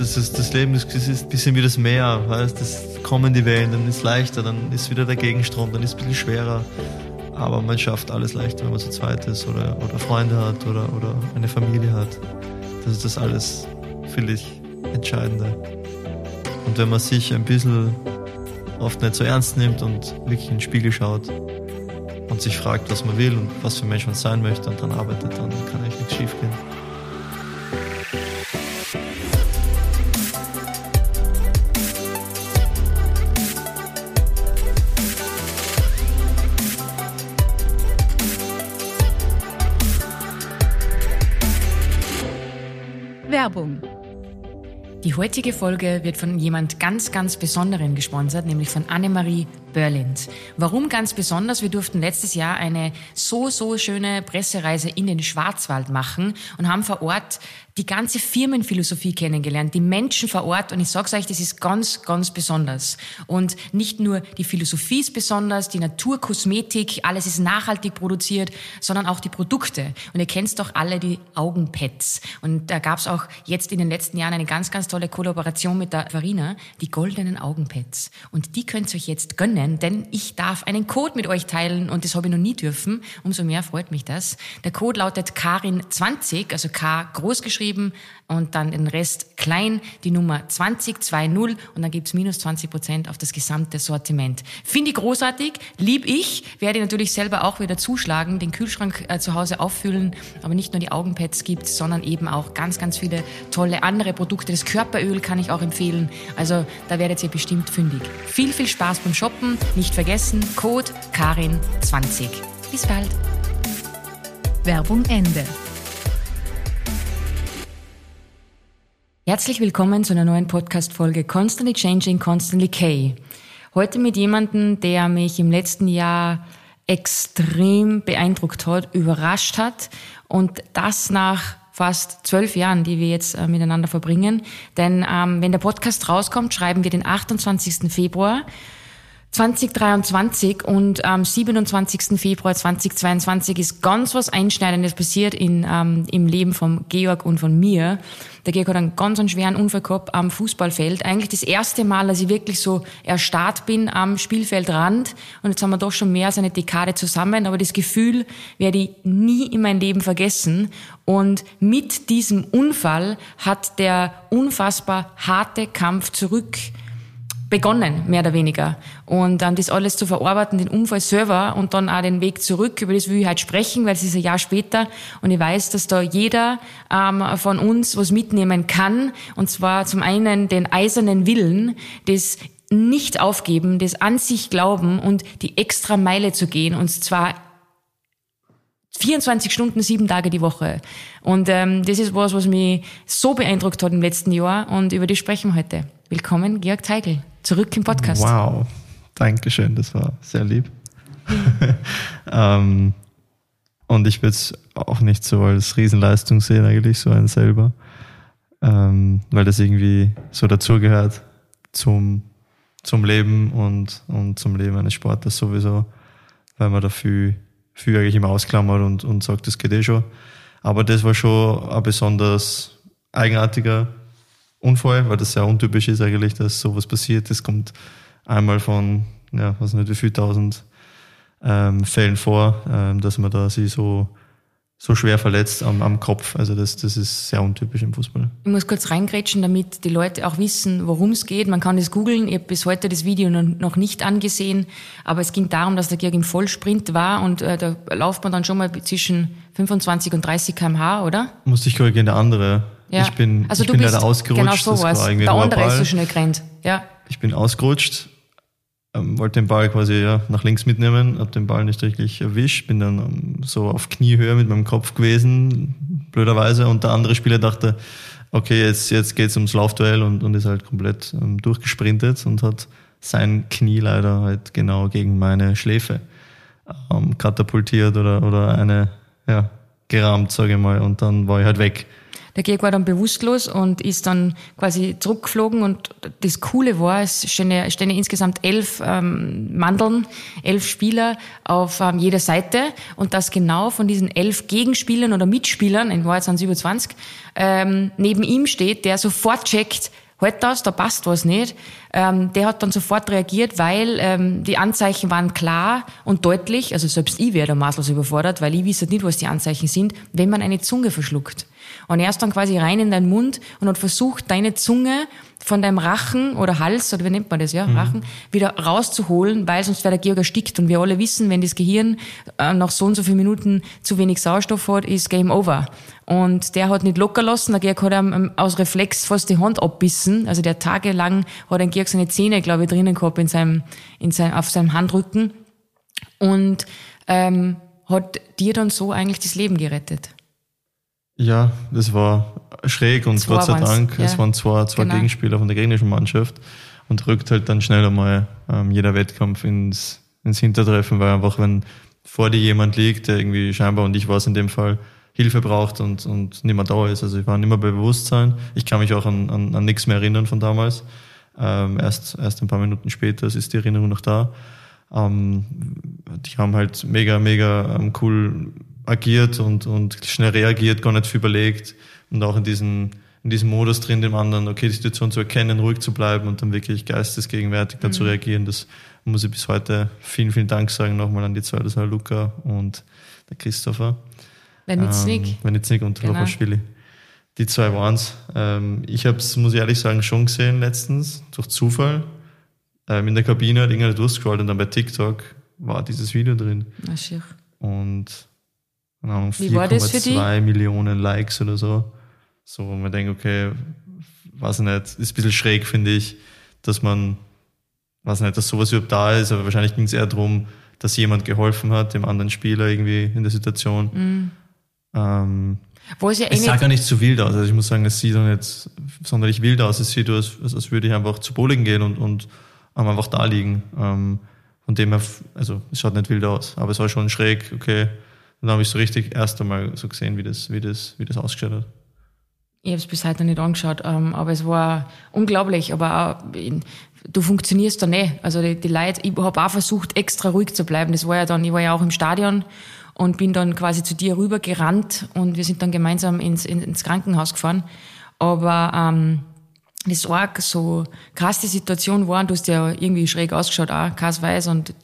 Das, ist, das Leben das ist ein bisschen wie das Meer, weißt das kommen die Wellen, dann ist es leichter, dann ist wieder der Gegenstrom, dann ist es ein bisschen schwerer. Aber man schafft alles leichter, wenn man zu zweit ist oder, oder Freunde hat oder, oder eine Familie hat. Das ist das alles, finde ich, Entscheidende. Und wenn man sich ein bisschen oft nicht so ernst nimmt und wirklich in den Spiegel schaut und sich fragt, was man will und was für ein Mensch man sein möchte und dann arbeitet, dann kann eigentlich nichts schief gehen. Die heutige Folge wird von jemand ganz, ganz Besonderen gesponsert, nämlich von Annemarie Berlind. Warum ganz besonders? Wir durften letztes Jahr eine so, so schöne Pressereise in den Schwarzwald machen und haben vor Ort die ganze Firmenphilosophie kennengelernt, die Menschen vor Ort. Und ich sage euch, das ist ganz, ganz besonders. Und nicht nur die Philosophie ist besonders, die Naturkosmetik, alles ist nachhaltig produziert, sondern auch die Produkte. Und ihr kennt doch alle die Augenpads. Und da gab es auch jetzt in den letzten Jahren eine ganz, ganz tolle Kollaboration mit der Farina, die goldenen Augenpads. Und die könnt ihr euch jetzt gönnen, denn ich darf einen Code mit euch teilen und das habe ich noch nie dürfen. Umso mehr freut mich das. Der Code lautet Karin20, also K groß geschrieben geschrieben und dann den Rest klein, die Nummer 2020 und dann gibt's minus 20 Prozent auf das gesamte Sortiment. Finde ich großartig, lieb ich, werde natürlich selber auch wieder zuschlagen, den Kühlschrank äh, zu Hause auffüllen, aber nicht nur die Augenpads gibt's, sondern eben auch ganz, ganz viele tolle andere Produkte. Das Körperöl kann ich auch empfehlen, also da werdet ihr bestimmt fündig. Viel, viel Spaß beim Shoppen, nicht vergessen, Code Karin20. Bis bald. Werbung Ende. Herzlich willkommen zu einer neuen Podcast-Folge Constantly Changing, Constantly K. Heute mit jemandem, der mich im letzten Jahr extrem beeindruckt hat, überrascht hat und das nach fast zwölf Jahren, die wir jetzt äh, miteinander verbringen. Denn ähm, wenn der Podcast rauskommt, schreiben wir den 28. Februar 2023 und am 27. Februar 2022 ist ganz was Einschneidendes passiert in, ähm, im Leben von Georg und von mir. Der Georg hat einen ganz einen schweren Unfall gehabt am Fußballfeld. Eigentlich das erste Mal, dass ich wirklich so erstarrt bin am Spielfeldrand. Und jetzt haben wir doch schon mehr als eine Dekade zusammen. Aber das Gefühl werde ich nie in mein Leben vergessen. Und mit diesem Unfall hat der unfassbar harte Kampf zurück begonnen, mehr oder weniger. Und ähm, das alles zu verarbeiten, den Unfall selber und dann auch den Weg zurück, über das will ich halt sprechen, weil es ist ein Jahr später und ich weiß, dass da jeder ähm, von uns was mitnehmen kann. Und zwar zum einen den eisernen Willen, das nicht aufgeben, das an sich glauben und die extra Meile zu gehen. Und zwar 24 Stunden, sieben Tage die Woche. Und ähm, das ist was, was mich so beeindruckt hat im letzten Jahr und über das sprechen wir heute. Willkommen, Georg Teigl, zurück im Podcast. Wow, Dankeschön, das war sehr lieb. ähm, und ich würde es auch nicht so als Riesenleistung sehen, eigentlich so ein selber, ähm, weil das irgendwie so dazugehört zum, zum Leben und, und zum Leben eines Sporters sowieso, weil man dafür viel eigentlich immer ausklammert und, und sagt, das geht eh schon. Aber das war schon ein besonders eigenartiger Unfall, weil das sehr untypisch ist eigentlich, dass sowas passiert. Das kommt einmal von, ja, was nicht, wie viel tausend ähm, Fällen vor, ähm, dass man da sich so so schwer verletzt am, am Kopf. Also das, das ist sehr untypisch im Fußball. Ich muss kurz reingrätschen, damit die Leute auch wissen, worum es geht. Man kann das googeln. Ich habe bis heute das Video noch nicht angesehen, aber es ging darum, dass der Georg im Vollsprint war und äh, da lauft man dann schon mal zwischen 25 und 30 kmh, oder? Musste ich korrigieren, der andere. Ja. Ich bin, also ich du bin bist, leider ausgerutscht. Genau so war Der andere ist so schnell gerannt. Ja. Ich bin ausgerutscht, ähm, wollte den Ball quasi ja, nach links mitnehmen, habe den Ball nicht richtig erwischt, bin dann ähm, so auf Kniehöhe mit meinem Kopf gewesen, blöderweise, und der andere Spieler dachte, okay, jetzt, jetzt geht's ums Laufduell und, und ist halt komplett ähm, durchgesprintet und hat sein Knie leider halt genau gegen meine Schläfe ähm, katapultiert oder, oder eine, ja, gerammt, sage ich mal, und dann war ich halt weg. Der Georg war dann bewusstlos und ist dann quasi zurückgeflogen und das Coole war, es stehen stehen insgesamt elf ähm, Mandeln, elf Spieler auf ähm, jeder Seite und dass genau von diesen elf Gegenspielern oder Mitspielern, in Wahrheit sind es über 20, ähm, neben ihm steht, der sofort checkt, halt das, da passt was nicht. Ähm, der hat dann sofort reagiert, weil ähm, die Anzeichen waren klar und deutlich. Also selbst ich wäre da maßlos überfordert, weil ich wisse nicht, was die Anzeichen sind, wenn man eine Zunge verschluckt. Und er ist dann quasi rein in deinen Mund und hat versucht, deine Zunge von deinem Rachen oder Hals, oder wie nennt man das, ja, mhm. Rachen, wieder rauszuholen, weil sonst wäre der Georg erstickt. Und wir alle wissen, wenn das Gehirn äh, nach so und so vielen Minuten zu wenig Sauerstoff hat, ist Game Over. Und der hat nicht locker lassen, der Georg hat ihm aus Reflex fast die Hand abbissen. Also der tagelang hat ein Georg seine Zähne, glaube ich, drinnen gehabt in seinem, in seinem, auf seinem Handrücken. Und ähm, hat dir dann so eigentlich das Leben gerettet. Ja, das war schräg und zwei Gott sei Dank, ja. es waren zwei, zwei genau. Gegenspieler von der gegnerischen Mannschaft und rückt halt dann schnell einmal ähm, jeder Wettkampf ins, ins Hintertreffen, weil einfach, wenn vor dir jemand liegt, der irgendwie scheinbar, und ich war es in dem Fall, Hilfe braucht und, und nicht mehr da ist. Also ich war nicht mehr bei Bewusstsein. Ich kann mich auch an, an, an nichts mehr erinnern von damals. Ähm, erst, erst ein paar Minuten später ist die Erinnerung noch da. Ähm, die haben halt mega, mega ähm, cool agiert und, und schnell reagiert, gar nicht viel überlegt und auch in diesem, in diesem Modus drin, dem anderen, okay, die Situation zu erkennen, ruhig zu bleiben und dann wirklich geistesgegenwärtig mhm. dazu reagieren. Das muss ich bis heute vielen, vielen Dank sagen nochmal an die zwei, das war Luca und der Christopher. Venitznik. Ähm, Venitznik und genau. Lopaschwili. Die zwei waren's. Ähm, ich habe es, muss ich ehrlich sagen, schon gesehen letztens, durch Zufall. Ähm, in der Kabine hat irgendeiner durchscrollt und dann bei TikTok war dieses Video drin. Na, schier. Und 4,2 Millionen Likes oder so. So, wo man denkt, okay, weiß nicht, ist ein bisschen schräg, finde ich, dass man, weiß nicht, dass sowas überhaupt da ist, aber wahrscheinlich ging es eher darum, dass jemand geholfen hat, dem anderen Spieler irgendwie in der Situation. Mm. Ähm, Wo es ja eh es sah gar nicht so wild aus. Also ich muss sagen, es sieht doch nicht sonderlich wild aus. Es sieht aus, als, als würde ich einfach zu Bowling gehen und, und einfach da liegen. Ähm, von dem her, also es schaut nicht wild aus, aber es war schon schräg, okay, und dann habe ich so richtig erst einmal so gesehen, wie das, wie das, wie das ausgeschaut hat. Ich habe es bis heute nicht angeschaut, ähm, aber es war unglaublich. Aber auch, du funktionierst da nicht. Also die, die Leute, ich habe auch versucht, extra ruhig zu bleiben. Das war ja dann, ich war ja auch im Stadion und bin dann quasi zu dir rüber gerannt und wir sind dann gemeinsam ins, ins Krankenhaus gefahren. Aber ähm, das arg so krass die Situation war, du hast ja irgendwie schräg ausgeschaut auch, Kass weiß und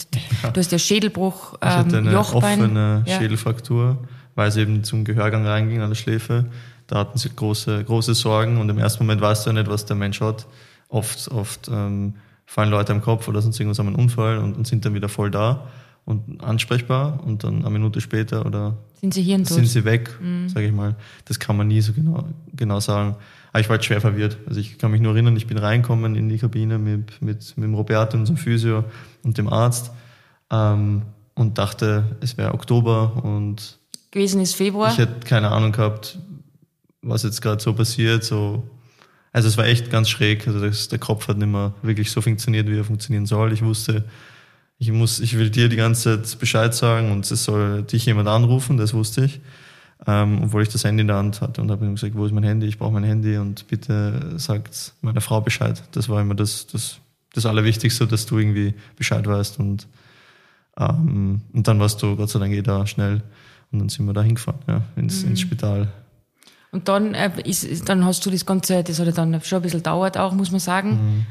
du hast ja Schädelbruch, ähm, ich hatte eine Jochbein. offene ja. Schädelfraktur, weil es eben zum Gehörgang reinging an der Schläfe. Da hatten sie große, große Sorgen und im ersten Moment weißt du ja nicht, was der Mensch hat. Oft, oft ähm, fallen Leute am Kopf oder sonst irgendwas haben einen Unfall und, und sind dann wieder voll da und ansprechbar und dann eine Minute später oder sind sie sind sie weg, mhm. sage ich mal. Das kann man nie so genau, genau sagen. Aber ich war halt schwer verwirrt. Also ich kann mich nur erinnern, ich bin reinkommen in die Kabine mit, mit, mit dem Roberto, unserem Physio und dem Arzt ähm, und dachte, es wäre Oktober und gewesen ist Februar. Ich hätte keine Ahnung gehabt, was jetzt gerade so passiert. So. Also es war echt ganz schräg. Also das, der Kopf hat nicht mehr wirklich so funktioniert, wie er funktionieren soll. Ich wusste, ich muss, ich will dir die ganze Zeit Bescheid sagen und es soll dich jemand anrufen, das wusste ich ähm, obwohl ich das Handy in der Hand hatte und habe ihm gesagt, wo ist mein Handy? Ich brauche mein Handy und bitte sagt meiner Frau Bescheid. Das war immer das, das, das Allerwichtigste, dass du irgendwie Bescheid weißt und, ähm, und dann warst du Gott sei Dank eh da schnell und dann sind wir da hingefahren, ja, ins, mhm. ins Spital. Und dann, äh, ist, dann hast du das Ganze, das hat ja dann schon ein bisschen dauert auch, muss man sagen. Mhm.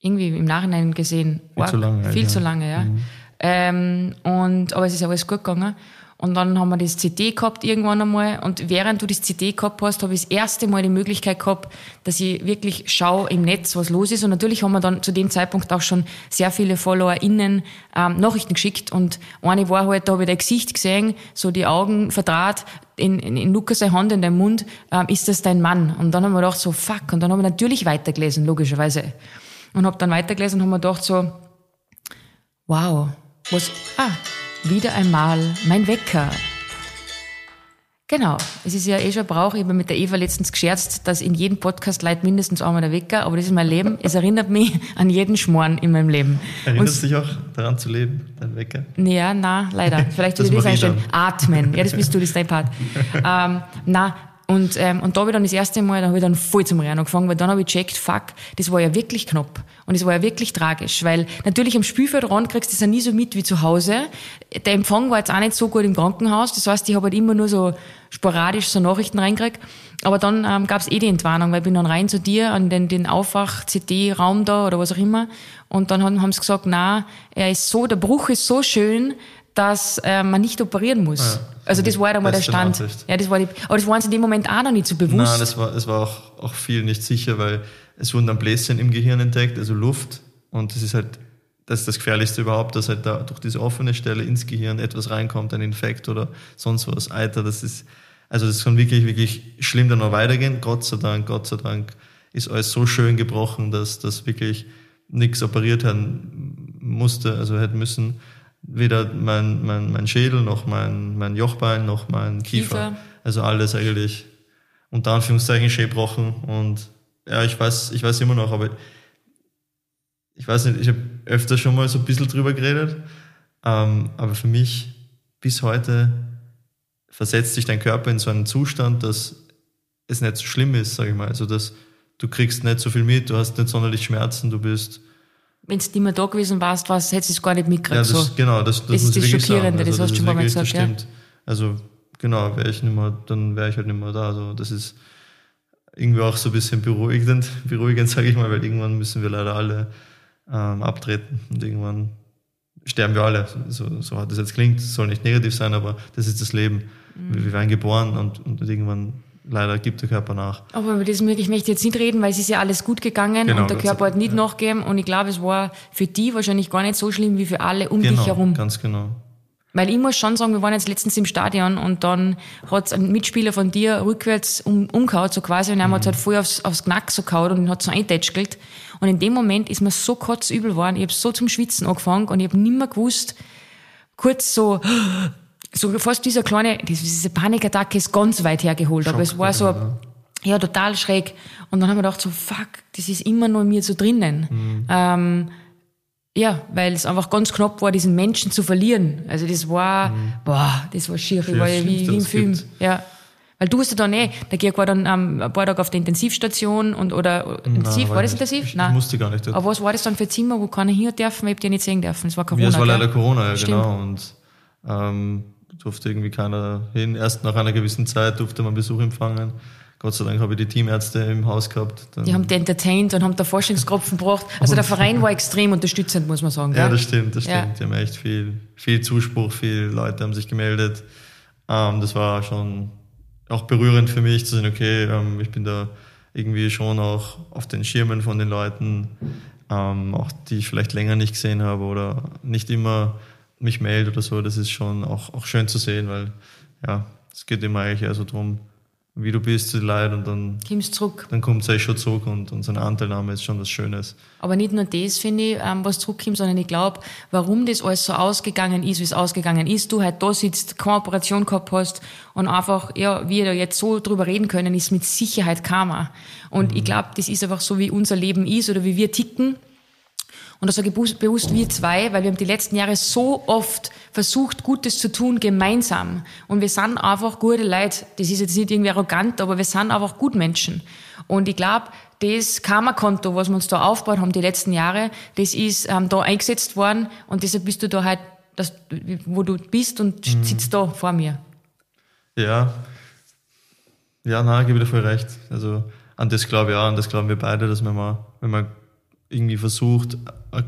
Irgendwie im Nachhinein gesehen. Viel zu lange. Viel ja. zu lange, ja. Mhm. Ähm, und, aber es ist ja alles gut gegangen. Und dann haben wir das CD gehabt irgendwann einmal. Und während du das CD gehabt hast, habe ich das erste Mal die Möglichkeit gehabt, dass ich wirklich schaue im Netz, was los ist. Und natürlich haben wir dann zu dem Zeitpunkt auch schon sehr viele FollowerInnen ähm, Nachrichten geschickt. Und eine war halt, da habe ich dein Gesicht gesehen, so die Augen verdraht, in, in, in Lukas Hand in deinem Mund, ähm, ist das dein Mann? Und dann haben wir gedacht so, fuck. Und dann habe ich natürlich weitergelesen, logischerweise. Und habe dann weitergelesen und haben wir gedacht so, wow, was, ah, wieder einmal mein Wecker. Genau. Es ist ja eh schon Brauch. Ich habe mit der Eva letztens gescherzt, dass in jedem Podcast leitet mindestens einmal der Wecker, aber das ist mein Leben. Es erinnert mich an jeden Schmoren in meinem Leben. Erinnerst du dich auch daran zu leben, dein Wecker? Ja, na, leider. Vielleicht würde ich das einstellen. Atmen. Ja, das bist du, das ist dein Part. ähm, na, und, ähm, und da habe ich dann das erste Mal, da habe ich dann voll zum Rennen angefangen, weil dann habe ich gecheckt, fuck, das war ja wirklich knapp. Und es war ja wirklich tragisch, weil natürlich am Spielfeldrand kriegst du das ja nie so mit wie zu Hause. Der Empfang war jetzt auch nicht so gut im Krankenhaus, das heißt, ich habe halt immer nur so sporadisch so Nachrichten reingekriegt. Aber dann ähm, gab es eh die Entwarnung, weil ich bin dann rein zu dir an den, den Aufwach-CD-Raum da oder was auch immer. Und dann haben, haben sie gesagt, na, er ist so, der Bruch ist so schön, dass äh, man nicht operieren muss. Ja, also das war ja dann mal der Stand. Ja, das war die, aber das waren sie in dem Moment auch noch nicht so bewusst. Nein, das war, das war auch, auch viel nicht sicher, weil es wurden dann Bläschen im Gehirn entdeckt, also Luft. Und das ist halt das, ist das Gefährlichste überhaupt, dass halt da durch diese offene Stelle ins Gehirn etwas reinkommt, ein Infekt oder sonst was, Eiter. Das ist, also das kann wirklich, wirklich schlimm dann noch weitergehen. Gott sei Dank, Gott sei Dank ist alles so schön gebrochen, dass das wirklich nichts operiert werden musste, also hätte müssen weder mein, mein, mein Schädel, noch mein, mein Jochbein, noch mein Kiefer. Kiefer. Also alles eigentlich unter Anführungszeichen schön gebrochen. Und ja, ich weiß, ich weiß immer noch, aber ich weiß nicht, ich habe öfter schon mal so ein bisschen drüber geredet. Ähm, aber für mich bis heute versetzt sich dein Körper in so einen Zustand, dass es nicht so schlimm ist, sage ich mal. Also dass du kriegst nicht so viel mit, du hast nicht sonderlich Schmerzen, du bist wenn du nicht mehr da gewesen warst, was, hättest du es gar nicht mitgekriegt. Ja, das, so. genau, das, das, das ist das Schockierende, also, das hast du schon mal gesagt. Ja. Also genau, wäre ich nicht mehr, dann wäre ich halt nicht mehr da. Also das ist irgendwie auch so ein bisschen beruhigend, beruhigend sage ich mal, weil irgendwann müssen wir leider alle ähm, abtreten und irgendwann sterben wir alle. So, so hart das jetzt klingt, soll nicht negativ sein, aber das ist das Leben. Mhm. Wir werden geboren und, und irgendwann leider gibt der Körper nach. Aber über das möchte ich möchte jetzt nicht reden, weil es ist ja alles gut gegangen genau, und der Körper hat nicht ja. nachgegeben und ich glaube, es war für die wahrscheinlich gar nicht so schlimm wie für alle um genau, dich herum. Ganz genau. Weil ich muss schon sagen, wir waren jetzt letztens im Stadion und dann hat ein Mitspieler von dir rückwärts um, umgehauen, so quasi, und er mhm. hat halt voll aufs, aufs Knack so gehauen und hat so eintätschelt. Und in dem Moment ist mir so kotzübel geworden, ich habe so zum Schwitzen angefangen und ich habe nimmer gewusst, kurz so, so fast dieser kleine, diese Panikattacke ist ganz weit hergeholt, Schock, aber es war so, ja. ja. total schräg. Und dann haben wir gedacht so, fuck, das ist immer nur in mir so drinnen. Mhm. Ähm, ja, weil es einfach ganz knapp war, diesen Menschen zu verlieren. Also das war, mhm. boah, das war schier. Ich war ja wie, wie im Film. Gibt. Ja. Weil du hast ja dann eh, der Georg war dann ähm, ein paar Tage auf der Intensivstation und oder intensiv, Nein, war das intensiv? Ich, Nein. Ich musste gar nicht. Aber was war das dann für Zimmer, wo keiner hin dürfen? Ich hab die nicht sehen dürfen. Es war Corona. Ja, es war leider Corona, ja, Stimmt. genau. Und ähm, durfte irgendwie keiner hin. Erst nach einer gewissen Zeit durfte man Besuch empfangen. Gott sei Dank habe ich die Teamärzte im Haus gehabt. Dann die haben die entertained und haben da Forschungskropfen gebracht. Also der Verein war extrem unterstützend, muss man sagen. Ja, das stimmt, das stimmt. Ja. Die haben echt viel, viel Zuspruch, viele Leute haben sich gemeldet. Ähm, das war schon auch berührend für mich zu sehen, okay, ähm, ich bin da irgendwie schon auch auf den Schirmen von den Leuten, ähm, auch die ich vielleicht länger nicht gesehen habe oder nicht immer mich melde oder so. Das ist schon auch, auch schön zu sehen, weil ja, es geht immer eigentlich eher so darum, wie du bist zu Leid und dann kommst zurück. Dann kommt es schon zurück und, und so eine Anteilnahme ist schon was Schönes. Aber nicht nur das, finde ich, ähm, was zurückkommt, sondern ich glaube, warum das alles so ausgegangen ist, wie es ausgegangen ist, du halt da sitzt, keine Operation gehabt hast und einfach, ja, wir da jetzt so drüber reden können, ist mit Sicherheit Karma. Und mhm. ich glaube, das ist einfach so, wie unser Leben ist oder wie wir ticken. Und das sage ich bewusst wir zwei, weil wir haben die letzten Jahre so oft versucht, Gutes zu tun, gemeinsam. Und wir sind einfach gute Leute. Das ist jetzt nicht irgendwie arrogant, aber wir sind einfach Gutmenschen. Und ich glaube, das Karma-Konto, was wir uns da aufgebaut haben die letzten Jahre, das ist ähm, da eingesetzt worden und deshalb bist du da halt, das, wo du bist und mhm. sitzt da vor mir. Ja. Ja, nein, gebe dir voll recht. Also an das glaube ich auch, an das glauben wir beide, dass wenn man, wenn man irgendwie versucht, ein,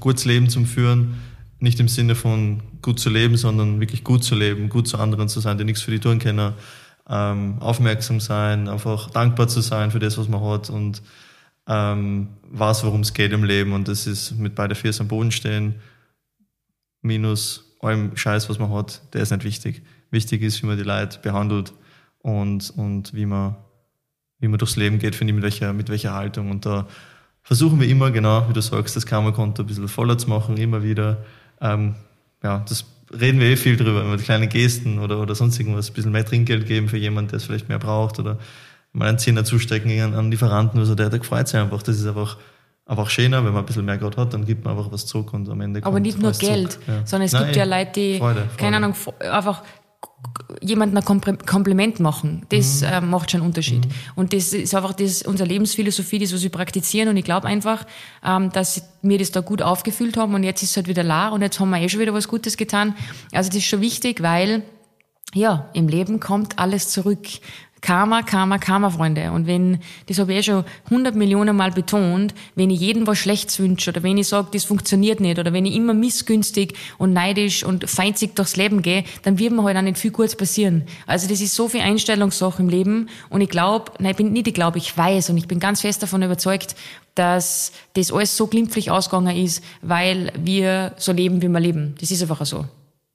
gutes Leben zu führen, nicht im Sinne von gut zu leben, sondern wirklich gut zu leben, gut zu anderen zu sein, die nichts für die tun können, ähm, aufmerksam sein, einfach dankbar zu sein für das, was man hat und ähm, weiß, worum es geht im Leben. Und das ist mit beide Füße am Boden stehen, minus allem Scheiß, was man hat, der ist nicht wichtig. Wichtig ist, wie man die Leute behandelt und, und wie man, wie man durchs Leben geht, finde ich, mit welcher, mit welcher Haltung. Und da versuchen wir immer, genau, wie du sagst, das Karma-Konto ein bisschen voller zu machen, immer wieder. Ähm, ja, das reden wir eh viel drüber, mit kleinen Gesten oder, oder sonst irgendwas, ein bisschen mehr Trinkgeld geben für jemanden, der es vielleicht mehr braucht oder mal einen Zehner zustecken an, an Lieferanten, also der, der freut sich einfach. Das ist einfach, einfach schöner, wenn man ein bisschen mehr gerade hat, dann gibt man einfach was zurück und am Ende Aber nicht nur Geld, ja. sondern es Nein, gibt ja Leute, die, Freude, Freude. keine Ahnung, einfach jemandem ein Kompliment machen, das mhm. äh, macht schon einen Unterschied. Mhm. Und das ist einfach das, unsere Lebensphilosophie, das, was wir praktizieren. Und ich glaube einfach, ähm, dass wir das da gut aufgefüllt haben und jetzt ist es halt wieder la und jetzt haben wir eh schon wieder was Gutes getan. Also das ist schon wichtig, weil ja, im Leben kommt alles zurück. Karma, Karma, Karma, Freunde. Und wenn, das habe ich eh schon hundert Millionen Mal betont, wenn ich jedem was Schlechtes wünsche oder wenn ich sage, das funktioniert nicht oder wenn ich immer missgünstig und neidisch und feindsig durchs Leben gehe, dann wird mir halt auch nicht viel Gutes passieren. Also das ist so viel Einstellungssache im Leben und ich glaube, nein, ich bin nicht, ich glaube, ich weiß und ich bin ganz fest davon überzeugt, dass das alles so glimpflich ausgegangen ist, weil wir so leben, wie wir leben. Das ist einfach so.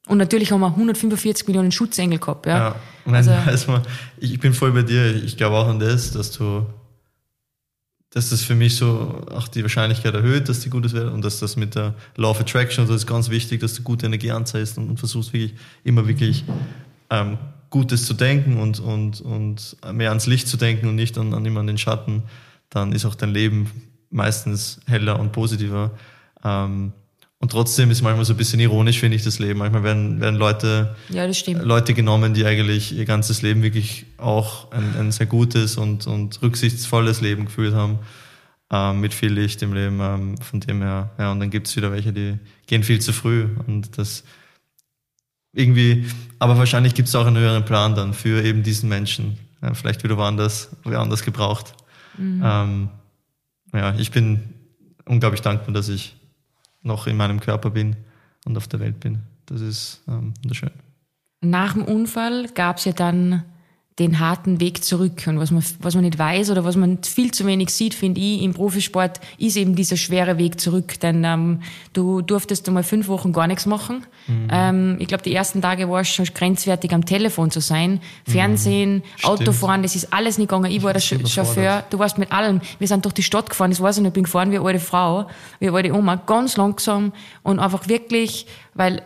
Und natürlich haben wir 145 Millionen Schutzengel gehabt. Ja. ja. Nein, also, also, ich bin voll bei dir. Ich glaube auch an das, dass du, dass das für mich so auch die Wahrscheinlichkeit erhöht, dass die Gutes werden und dass das mit der Law of Attraction, das ist ganz wichtig, dass du gute Energie anzeigst und, und versuchst wirklich immer wirklich ähm, Gutes zu denken und, und, und mehr ans Licht zu denken und nicht an, an immer an den Schatten. Dann ist auch dein Leben meistens heller und positiver. Ähm, und trotzdem ist manchmal so ein bisschen ironisch, finde ich, das Leben. Manchmal werden, werden Leute, ja. Leute genommen, die eigentlich ihr ganzes Leben wirklich auch ein, ein sehr gutes und, und rücksichtsvolles Leben geführt haben, ähm, mit viel Licht im Leben. Ähm, von dem her, ja, und dann gibt es wieder welche, die gehen viel zu früh. Und das irgendwie, aber wahrscheinlich gibt es auch einen höheren Plan dann für eben diesen Menschen. Ja, vielleicht wieder woanders, woanders gebraucht. Mhm. Ähm, ja, ich bin unglaublich dankbar, dass ich noch in meinem Körper bin und auf der Welt bin. Das ist ähm, wunderschön. Nach dem Unfall gab es ja dann den harten Weg zurück. Und was man, was man nicht weiß oder was man viel zu wenig sieht, finde ich, im Profisport, ist eben dieser schwere Weg zurück. Denn ähm, du durftest einmal fünf Wochen gar nichts machen. Mhm. Ähm, ich glaube, die ersten Tage war es schon grenzwertig, am Telefon zu sein. Fernsehen, mhm. Autofahren, das ist alles nicht gegangen. Ich war der Chauffeur, du warst mit allem. Wir sind durch die Stadt gefahren, das weiß ich nicht, ich bin gefahren wie eine alte Frau, wie eine alte Oma, ganz langsam und einfach wirklich, weil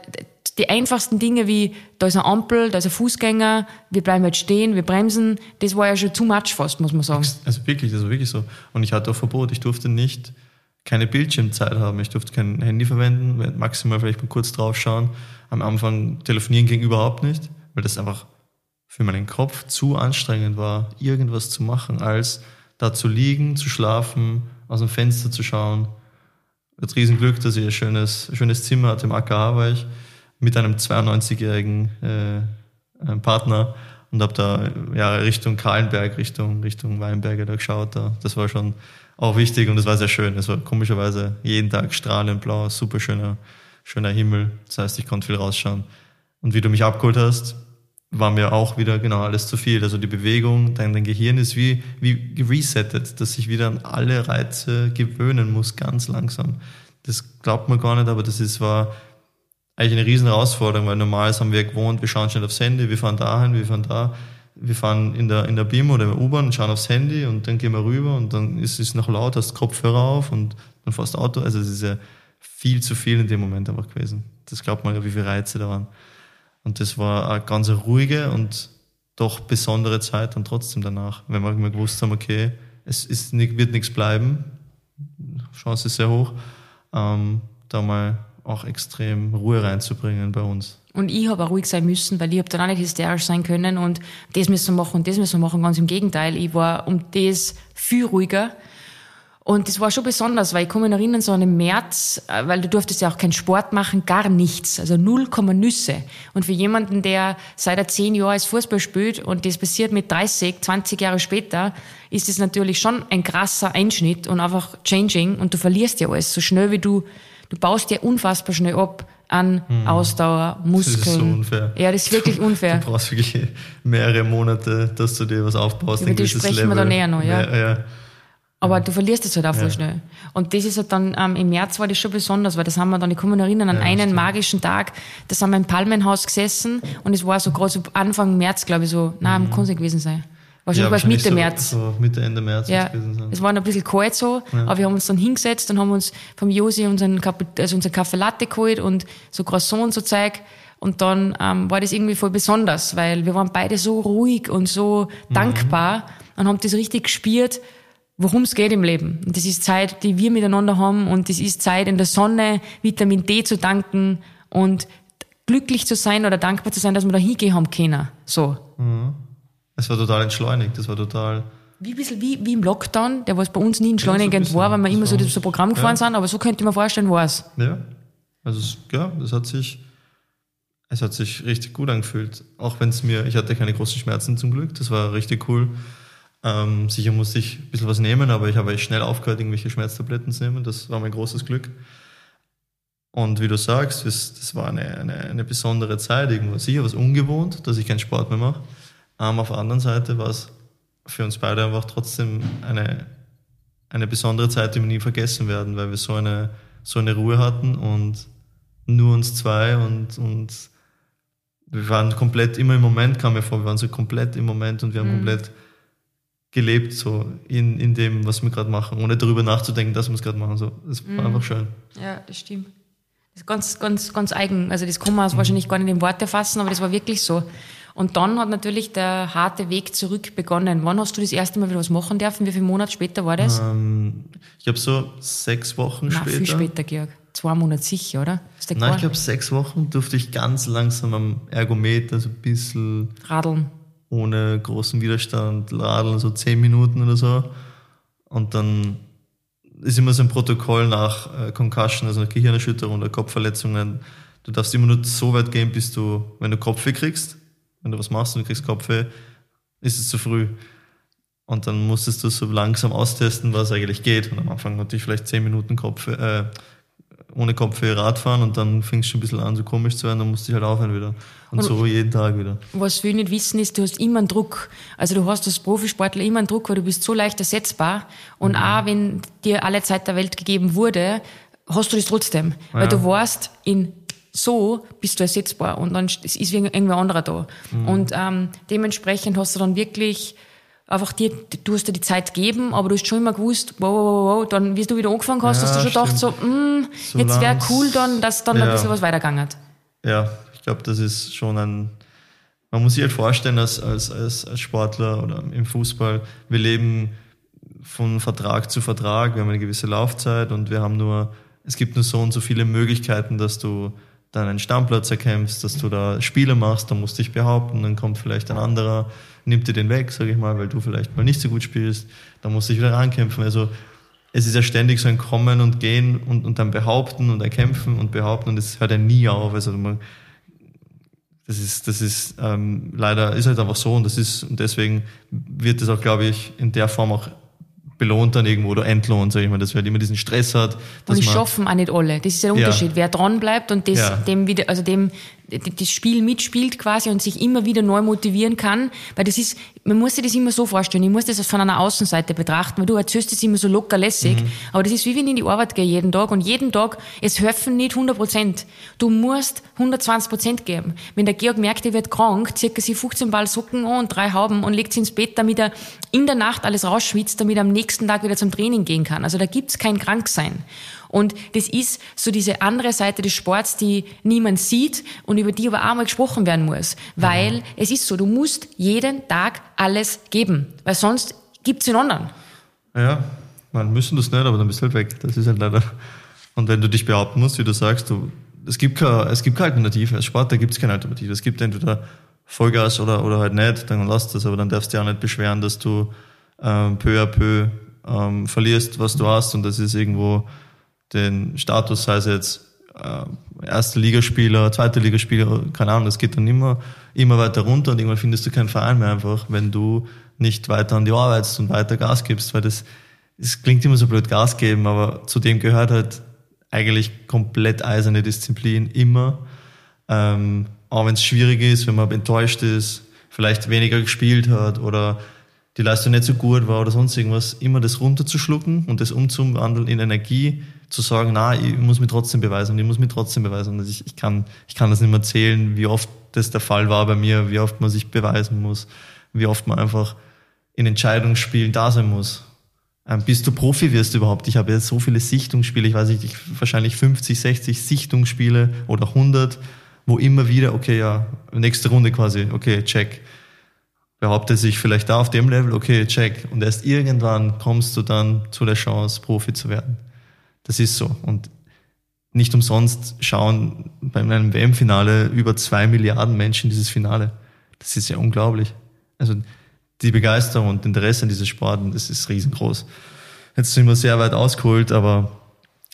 die einfachsten Dinge wie, da ist eine Ampel, da ist ein Fußgänger, wir bleiben jetzt stehen, wir bremsen, das war ja schon too much fast, muss man sagen. Also wirklich, also wirklich so. Und ich hatte auch Verbot, ich durfte nicht keine Bildschirmzeit haben, ich durfte kein Handy verwenden, maximal vielleicht mal kurz drauf schauen. Am Anfang telefonieren ging überhaupt nicht, weil das einfach für meinen Kopf zu anstrengend war, irgendwas zu machen, als da zu liegen, zu schlafen, aus dem Fenster zu schauen. Jetzt Riesenglück, dass ich ein schönes, schönes Zimmer hatte, im AKH war ich mit einem 92-jährigen äh, Partner und habe da ja Richtung Kahlenberg, Richtung Richtung Weinberge da geschaut. Da. Das war schon auch wichtig und es war sehr schön. Es war komischerweise jeden Tag strahlend blau, super schöner schöner Himmel. Das heißt, ich konnte viel rausschauen. Und wie du mich abgeholt hast, war mir auch wieder genau alles zu viel. Also die Bewegung, dein, dein Gehirn ist wie, wie resettet, dass ich wieder an alle Reize gewöhnen muss, ganz langsam. Das glaubt man gar nicht, aber das ist, war eigentlich eine riesen Herausforderung, weil normal haben wir gewohnt, wir schauen schnell aufs Handy, wir fahren dahin, wir fahren da, wir fahren in der, in der BIM oder in der U-Bahn und schauen aufs Handy und dann gehen wir rüber und dann ist es noch laut, hast Kopfhörer auf und dann fährst Auto. Also es ist ja viel zu viel in dem Moment einfach gewesen. Das glaubt man ja, wie viele Reize da waren. Und das war eine ganz ruhige und doch besondere Zeit dann trotzdem danach, wenn wir immer gewusst haben, okay, es ist, wird nichts bleiben, Chance ist sehr hoch, ähm, da mal auch extrem Ruhe reinzubringen bei uns. Und ich habe auch ruhig sein müssen, weil ich habe dann auch nicht hysterisch sein können und das müssen wir machen und das müssen wir machen. Ganz im Gegenteil, ich war um das viel ruhiger. Und das war schon besonders, weil ich komme mich erinnern, so an März, äh, weil du durftest ja auch keinen Sport machen, gar nichts. Also null Komma Nüsse. Und für jemanden, der seit er zehn Jahren als Fußball spielt und das passiert mit 30, 20 Jahre später, ist es natürlich schon ein krasser Einschnitt und einfach changing und du verlierst ja alles so schnell, wie du du baust dir unfassbar schnell ab an hm. Ausdauer, Muskeln. Das ist so unfair. Ja, das ist wirklich unfair. Du brauchst wirklich mehrere Monate, dass du dir was aufbaust. Über die sprechen Level. wir dann näher noch, ja. Mehr, ja. Aber du verlierst es halt auch voll ja. schnell. Und das ist halt dann, ähm, im März war das schon besonders, weil das haben wir dann, ich kann mich erinnern, an ja, einen stimmt. magischen Tag, da sind wir im Palmenhaus gesessen und es war so gerade so Anfang März, glaube ich, so, nein, mhm. nicht gewesen sein. Wahrscheinlich ja, war es Mitte so, März. So Mitte, Ende März. Ja. Es war ein bisschen kalt so, ja. aber wir haben uns dann hingesetzt und haben uns vom Josi unseren, also unseren Kaffee Latte geholt und so Croissant und so Zeug. Und dann ähm, war das irgendwie voll besonders, weil wir waren beide so ruhig und so mhm. dankbar und haben das richtig gespürt, worum es geht im Leben. Und das ist Zeit, die wir miteinander haben und das ist Zeit in der Sonne, Vitamin D zu danken und glücklich zu sein oder dankbar zu sein, dass wir da hingehen haben können. So. Mhm. Es war total entschleunigt, das war total wie ein bisschen wie, wie im Lockdown, der was bei uns nie entschleunigend ja, so war, weil wir immer so das so Programm gefahren ja. sind, aber so könnte ich mir vorstellen, war es. Ja. Also ja, das hat sich, es hat sich richtig gut angefühlt. Auch wenn es mir, ich hatte keine großen Schmerzen zum Glück, das war richtig cool. Ähm, sicher musste ich ein bisschen was nehmen, aber ich habe schnell aufgehört, irgendwelche Schmerztabletten zu nehmen. Das war mein großes Glück. Und wie du sagst, das, das war eine, eine, eine besondere Zeit, irgendwo sicher was ungewohnt, dass ich keinen Sport mehr mache. Ähm, auf der anderen Seite war es für uns beide einfach trotzdem eine, eine besondere Zeit, die wir nie vergessen werden, weil wir so eine, so eine Ruhe hatten und nur uns zwei und, und wir waren komplett immer im Moment, kam mir vor, wir waren so komplett im Moment und wir haben mhm. komplett gelebt, so in, in dem, was wir gerade machen, ohne darüber nachzudenken, dass wir es gerade machen. So. Das war mhm. einfach schön. Ja, das stimmt. Das ist ganz, ganz, ganz eigen. Also das kann man mhm. wahrscheinlich gar nicht in Worte fassen, aber das war wirklich so. Und dann hat natürlich der harte Weg zurück begonnen. Wann hast du das erste Mal wieder was machen dürfen? Wie viele Monate später war das? Ähm, ich habe so sechs Wochen Nein, später. viel später, Georg. Zwei Monate sicher, oder? Nein, ich glaube sechs Wochen durfte ich ganz langsam am Ergometer so ein bisschen radeln. Ohne großen Widerstand radeln, so zehn Minuten oder so. Und dann ist immer so ein Protokoll nach äh, Concussion, also nach Gehirnerschütterung oder Kopfverletzungen. Du darfst immer nur so weit gehen, bis du, wenn du Kopfweh kriegst, wenn du was machst und du kriegst Kopfweh, ist es zu früh. Und dann musstest du so langsam austesten, was eigentlich geht. Und am Anfang hatte ich vielleicht zehn Minuten Kopfweh, äh, ohne Kopfweh Radfahren und dann fing es schon ein bisschen an, so komisch zu werden, dann musste ich halt aufhören wieder. Und, und, so jeden Tag wieder. Was viele nicht wissen, ist, du hast immer einen Druck. Also du hast als Profisportler immer einen Druck, weil du bist so leicht ersetzbar. Und mhm. auch wenn dir alle Zeit der Welt gegeben wurde, hast du das trotzdem. Ja. Weil du warst in so bist du ersetzbar und dann ist irgendwer anderer da. Mhm. Und ähm, dementsprechend hast du dann wirklich einfach dir, du hast dir die Zeit gegeben, aber du hast schon immer gewusst, wow, wow, wow, dann, wie du wieder angefangen hast, ja, hast du schon gedacht, so, mh, mm, so jetzt wäre cool dann, dass dann ja. ein bisschen was weitergegangen Ja, ich glaube, das ist schon ein, man muss sich halt vorstellen, als, als, als, als Sportler oder im Fußball, wir leben von Vertrag zu Vertrag, wir haben eine gewisse Laufzeit und wir haben nur, es gibt nur so und so viele Möglichkeiten, dass du dann einen Stammplatz erkämpfst, dass du da Spiele machst, dann musst du dich behaupten, dann kommt vielleicht ein anderer, nimmt dir den weg, sage ich mal, weil du vielleicht mal nicht so gut spielst, dann musst du dich wieder rankämpfen. Also es ist ja ständig so ein Kommen und Gehen und, und dann behaupten und erkämpfen und behaupten und es hört ja nie auf. Also man, das ist, das ist ähm, leider ist halt einfach so und das ist und deswegen wird es auch, glaube ich, in der Form auch belohnt dann irgendwo oder entlohnt, sag ich mal, dass wer halt immer diesen Stress hat. Und die schaffen auch nicht alle. Das ist der Unterschied. Ja. Wer dran bleibt und das, ja. dem wieder, also dem, das Spiel mitspielt quasi und sich immer wieder neu motivieren kann, weil das ist, man muss sich das immer so vorstellen, ich muss das von einer Außenseite betrachten, weil du erzählst das immer so locker lässig, mhm. aber das ist wie wenn ich in die Arbeit gehe jeden Tag und jeden Tag, es helfen nicht 100 Prozent. Du musst 120 Prozent geben. Wenn der Georg merkt, er wird krank, circa sie 15 Ball Socken an und drei Hauben und legt sie ins Bett, damit er in der Nacht alles rausschwitzt, damit er am nächsten Tag wieder zum Training gehen kann. Also da gibt's kein Kranksein. Und das ist so diese andere Seite des Sports, die niemand sieht und über die aber auch mal gesprochen werden muss. Weil es ist so, du musst jeden Tag alles geben, weil sonst gibt's den anderen. Ja, man müssen das nicht, aber dann bist du halt weg. Das ist halt leider. Und wenn du dich behaupten musst, wie du sagst, du, es gibt keine, es gibt keine Alternative. Als Sportler gibt es keine Alternative. Es gibt entweder Vollgas oder, oder halt nicht, dann lass das, aber dann darfst du dich auch nicht beschweren, dass du ähm, peu à peu ähm, verlierst, was du hast und das ist irgendwo den Status, sei es jetzt äh, erste Ligaspieler, zweite Ligaspieler, keine Ahnung, das geht dann immer, immer weiter runter und irgendwann findest du keinen Verein mehr einfach, wenn du nicht weiter an die arbeitest und weiter Gas gibst, weil das, es klingt immer so blöd Gas geben, aber zu dem gehört halt eigentlich komplett eiserne Disziplin immer. Ähm, auch wenn es schwierig ist, wenn man enttäuscht ist, vielleicht weniger gespielt hat oder die Leistung nicht so gut war oder sonst irgendwas, immer das runterzuschlucken und das umzuwandeln in Energie, zu sagen, na, ich muss mich trotzdem beweisen ich muss mich trotzdem beweisen. Und ich, ich, kann, ich kann das nicht mehr zählen, wie oft das der Fall war bei mir, wie oft man sich beweisen muss, wie oft man einfach in Entscheidungsspielen da sein muss. Ähm, bis du Profi wirst überhaupt. Ich habe jetzt so viele Sichtungsspiele, ich weiß nicht, ich, wahrscheinlich 50, 60 Sichtungsspiele oder 100 wo immer wieder, okay, ja, nächste Runde quasi, okay, check. Behauptet sich vielleicht da auf dem Level, okay, check. Und erst irgendwann kommst du dann zu der Chance, Profi zu werden. Das ist so. Und nicht umsonst schauen bei einem WM-Finale über zwei Milliarden Menschen dieses Finale. Das ist ja unglaublich. Also die Begeisterung und Interesse an diese Sporten, das ist riesengroß. Jetzt sind wir sehr weit ausgeholt, aber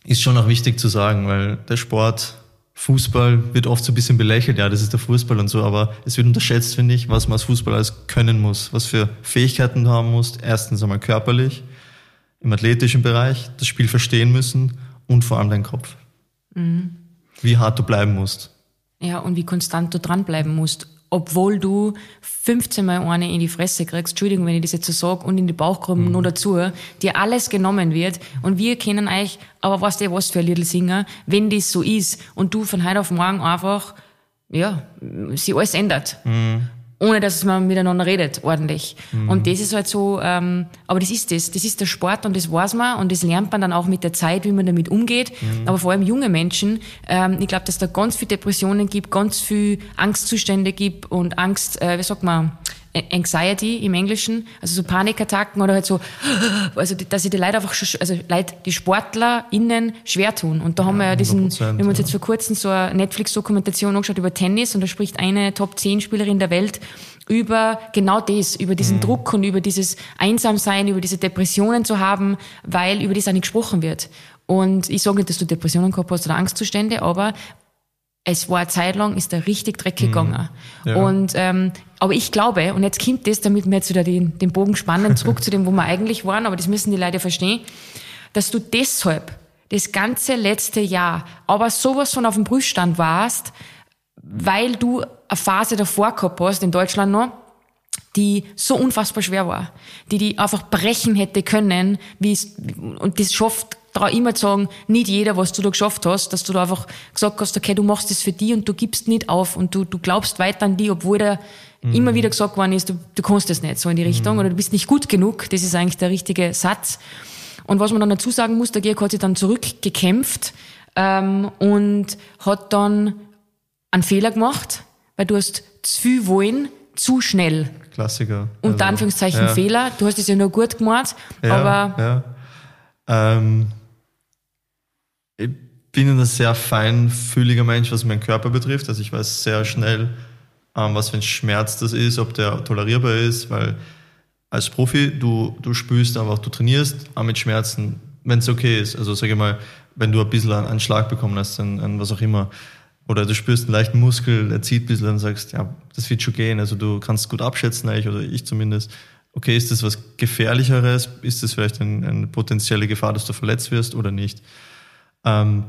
ist schon auch wichtig zu sagen, weil der Sport, Fußball wird oft so ein bisschen belächelt, ja, das ist der Fußball und so, aber es wird unterschätzt, finde ich, was man als Fußballer alles können muss, was für Fähigkeiten du haben musst. Erstens einmal körperlich, im athletischen Bereich, das Spiel verstehen müssen und vor allem dein Kopf. Mhm. Wie hart du bleiben musst. Ja, und wie konstant du dranbleiben musst obwohl du 15 Mal eine in die Fresse kriegst, Entschuldigung, wenn ich das jetzt so sage, und in die Bauchgruppen mhm. nur dazu, dir alles genommen wird und wir kennen euch, aber was der was für ein Little Singer, wenn das so ist und du von heute auf morgen einfach, ja, sich alles ändert. Mhm ohne dass man miteinander redet, ordentlich. Mhm. Und das ist halt so, ähm, aber das ist das, das ist der Sport und das weiß man und das lernt man dann auch mit der Zeit, wie man damit umgeht. Mhm. Aber vor allem junge Menschen, ähm, ich glaube, dass da ganz viele Depressionen gibt, ganz viel Angstzustände gibt und Angst, äh, wie sagt man, Anxiety im Englischen, also so Panikattacken oder halt so, also dass sich die Leute einfach also Leute, die SportlerInnen schwer tun. Und da haben wir ja diesen, wir haben uns jetzt vor kurzem so eine Netflix-Dokumentation angeschaut über Tennis und da spricht eine Top-10-Spielerin der Welt über genau das, über diesen mhm. Druck und über dieses Einsamsein, über diese Depressionen zu haben, weil über das auch nicht gesprochen wird. Und ich sage nicht, dass du Depressionen gehabt hast oder Angstzustände, aber es war eine Zeit lang, ist da richtig dreckig mhm. gegangen. Ja. Und, ähm, aber ich glaube, und jetzt kommt das, damit wir jetzt wieder den, den Bogen spannen, zurück zu dem, wo wir eigentlich waren, aber das müssen die Leute verstehen, dass du deshalb das ganze letzte Jahr aber sowas von auf dem Prüfstand warst, weil du eine Phase davor gehabt hast, in Deutschland noch, die so unfassbar schwer war, die die einfach brechen hätte können, wie es, und das schafft da immer zu sagen, nicht jeder, was du da geschafft hast, dass du da einfach gesagt hast, okay, du machst das für die und du gibst nicht auf und du, du glaubst weiter an die, obwohl da mhm. immer wieder gesagt worden ist, du, du kannst das nicht so in die Richtung mhm. oder du bist nicht gut genug. Das ist eigentlich der richtige Satz. Und was man dann dazu sagen muss, der Georg hat sich dann zurückgekämpft ähm, und hat dann einen Fehler gemacht, weil du hast zu viel wollen, zu schnell. Klassiker. Unter also, Anführungszeichen ja. Fehler. Du hast es ja nur gut gemacht, ja, aber ja. Ähm, ich bin ein sehr feinfühliger Mensch, was meinen Körper betrifft. Also ich weiß sehr schnell, ähm, was für ein Schmerz das ist, ob der tolerierbar ist, weil als Profi, du, du spürst einfach, du trainierst auch mit Schmerzen, wenn es okay ist. Also sage ich mal, wenn du ein bisschen einen Schlag bekommen hast, an, an was auch immer, oder du spürst einen leichten Muskel, der zieht ein bisschen und sagst, ja, das wird schon gehen. Also du kannst gut abschätzen eigentlich, oder ich zumindest, okay, ist das was Gefährlicheres? Ist das vielleicht ein, eine potenzielle Gefahr, dass du verletzt wirst oder nicht? Ähm,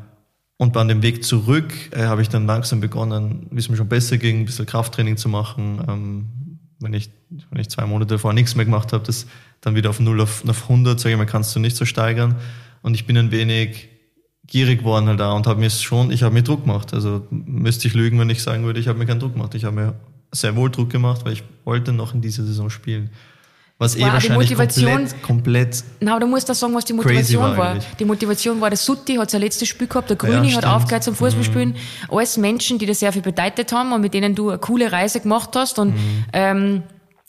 und bei dem Weg zurück äh, habe ich dann langsam begonnen, wie es mir schon besser ging, ein bisschen Krafttraining zu machen. Ähm, wenn, ich, wenn ich zwei Monate vorher nichts mehr gemacht habe, das dann wieder auf 0 auf, auf 100, sage ich mal, kannst du nicht so steigern. Und ich bin ein wenig gierig geworden halt da und habe mir schon, ich habe mir Druck gemacht. Also müsste ich lügen, wenn ich sagen würde, ich habe mir keinen Druck gemacht. Ich habe mir sehr wohl Druck gemacht, weil ich wollte noch in dieser Saison spielen. Was eh wahrscheinlich die Motivation, komplett, komplett Na, du musst da sagen, was die Motivation war, war. Die Motivation war, der Sutti hat sein letztes Spiel gehabt, der Grüni ja, hat aufgehört zum Fußballspielen. Mhm. Alles Menschen, die dir sehr viel bedeutet haben und mit denen du eine coole Reise gemacht hast. Und, mhm. ähm,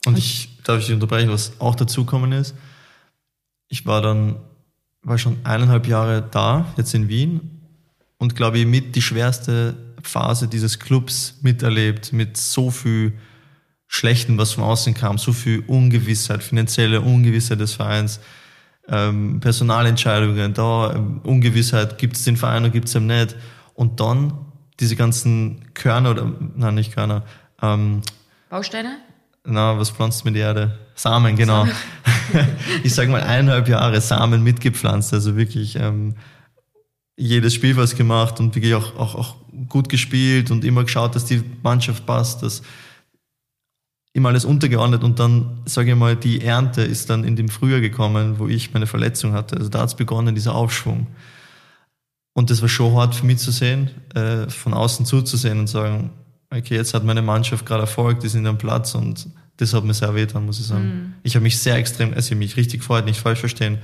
und ich, darf ich dich unterbrechen, was auch dazukommen ist? Ich war dann, war schon eineinhalb Jahre da, jetzt in Wien, und glaube ich mit die schwerste Phase dieses Clubs miterlebt, mit so viel Schlechten, was von außen kam, so viel Ungewissheit, finanzielle Ungewissheit des Vereins, ähm, Personalentscheidungen, da ähm, Ungewissheit, gibt es den Verein oder gibt es ihn nicht. Und dann diese ganzen Körner oder, nein, nicht Körner. Ähm, Bausteine? Na, was pflanzt mit Erde? Samen, genau. ich sage mal eineinhalb Jahre Samen mitgepflanzt, also wirklich ähm, jedes Spiel was gemacht und wirklich auch, auch, auch gut gespielt und immer geschaut, dass die Mannschaft passt, dass immer alles untergeordnet und dann, sage ich mal, die Ernte ist dann in dem Frühjahr gekommen, wo ich meine Verletzung hatte. Also da hat es begonnen, dieser Aufschwung. Und das war schon hart für mich zu sehen, äh, von außen zuzusehen und sagen, okay, jetzt hat meine Mannschaft gerade Erfolg, die sind am Platz und das hat mir sehr wehtan, muss ich sagen. Mhm. Ich habe mich sehr extrem, also ich mich richtig gefreut, nicht falsch verstehen,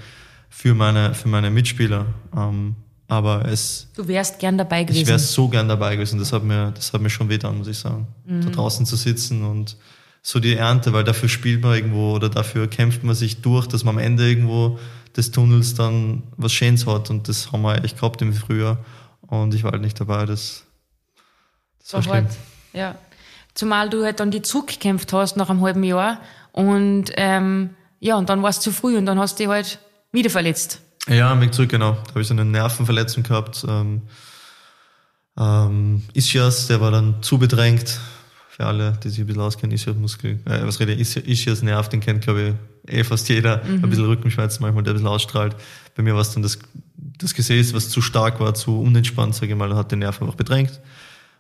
für meine, für meine Mitspieler. Ähm, Aber es. Du wärst gern dabei gewesen. Ich wäre so gern dabei gewesen. Das hat mir, das hat mir schon wehtan, muss ich sagen. Mhm. Da draußen zu sitzen und so die Ernte, weil dafür spielt man irgendwo oder dafür kämpft man sich durch, dass man am Ende irgendwo des Tunnels dann was Schönes hat. Und das haben wir echt gehabt im Frühjahr. Und ich war halt nicht dabei. Das, das war, war schlimm. Ja. Zumal du halt dann die zurückgekämpft hast nach einem halben Jahr. Und ähm, ja, und dann war es zu früh und dann hast du dich halt wieder verletzt. Ja, am Weg zurück, genau. Da habe ich so eine Nervenverletzung gehabt. Ähm, ähm, Ischias, der war dann zu bedrängt. Für alle, die sich ein bisschen auskennen, Ischias-Muskel, äh, was rede ich, Ischias-Nerv, den kennt, glaube ich, eh fast jeder. Mhm. Ein bisschen Rückenschmerzen manchmal, der ein bisschen ausstrahlt. Bei mir war es dann das, das Gesäß, was zu stark war, zu unentspannt, sage ich mal, hat den Nerv einfach bedrängt.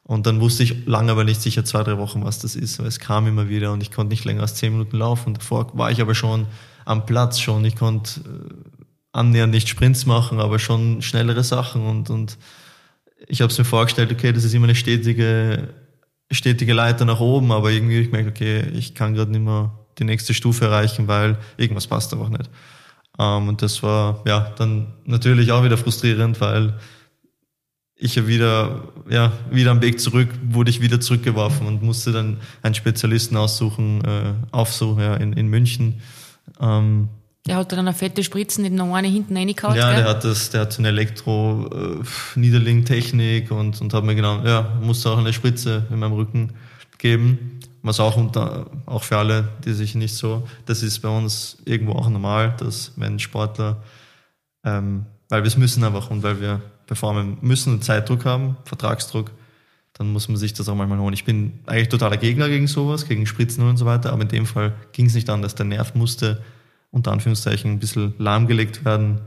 Und dann wusste ich lange aber nicht sicher zwei, drei Wochen, was das ist, weil es kam immer wieder und ich konnte nicht länger als zehn Minuten laufen. Davor war ich aber schon am Platz schon. Ich konnte äh, annähernd nicht Sprints machen, aber schon schnellere Sachen und, und ich habe es mir vorgestellt, okay, das ist immer eine stetige, stetige Leiter nach oben, aber irgendwie ich gemerkt, okay, ich kann gerade nicht mehr die nächste Stufe erreichen, weil irgendwas passt einfach nicht. Ähm, und das war ja dann natürlich auch wieder frustrierend, weil ich ja wieder, ja, wieder am Weg zurück, wurde ich wieder zurückgeworfen und musste dann einen Spezialisten aussuchen, äh, aufsuchen, ja, in, in München. Ähm, der hat dann eine fette Spritzen in eine hinten reingehauen. Ja, gell? der hat das, der hat so eine Elektro-Niederling-Technik äh, und, und hat mir genau, ja, musste auch eine Spritze in meinem Rücken geben. Was auch unter, auch für alle, die sich nicht so, das ist bei uns irgendwo auch normal, dass wenn Sportler, ähm, weil wir es müssen einfach und weil wir performen müssen und Zeitdruck haben, Vertragsdruck, dann muss man sich das auch manchmal holen. Ich bin eigentlich totaler Gegner gegen sowas, gegen Spritzen und so weiter, aber in dem Fall ging es nicht anders. Der Nerv musste unter Anführungszeichen ein bisschen lahmgelegt werden.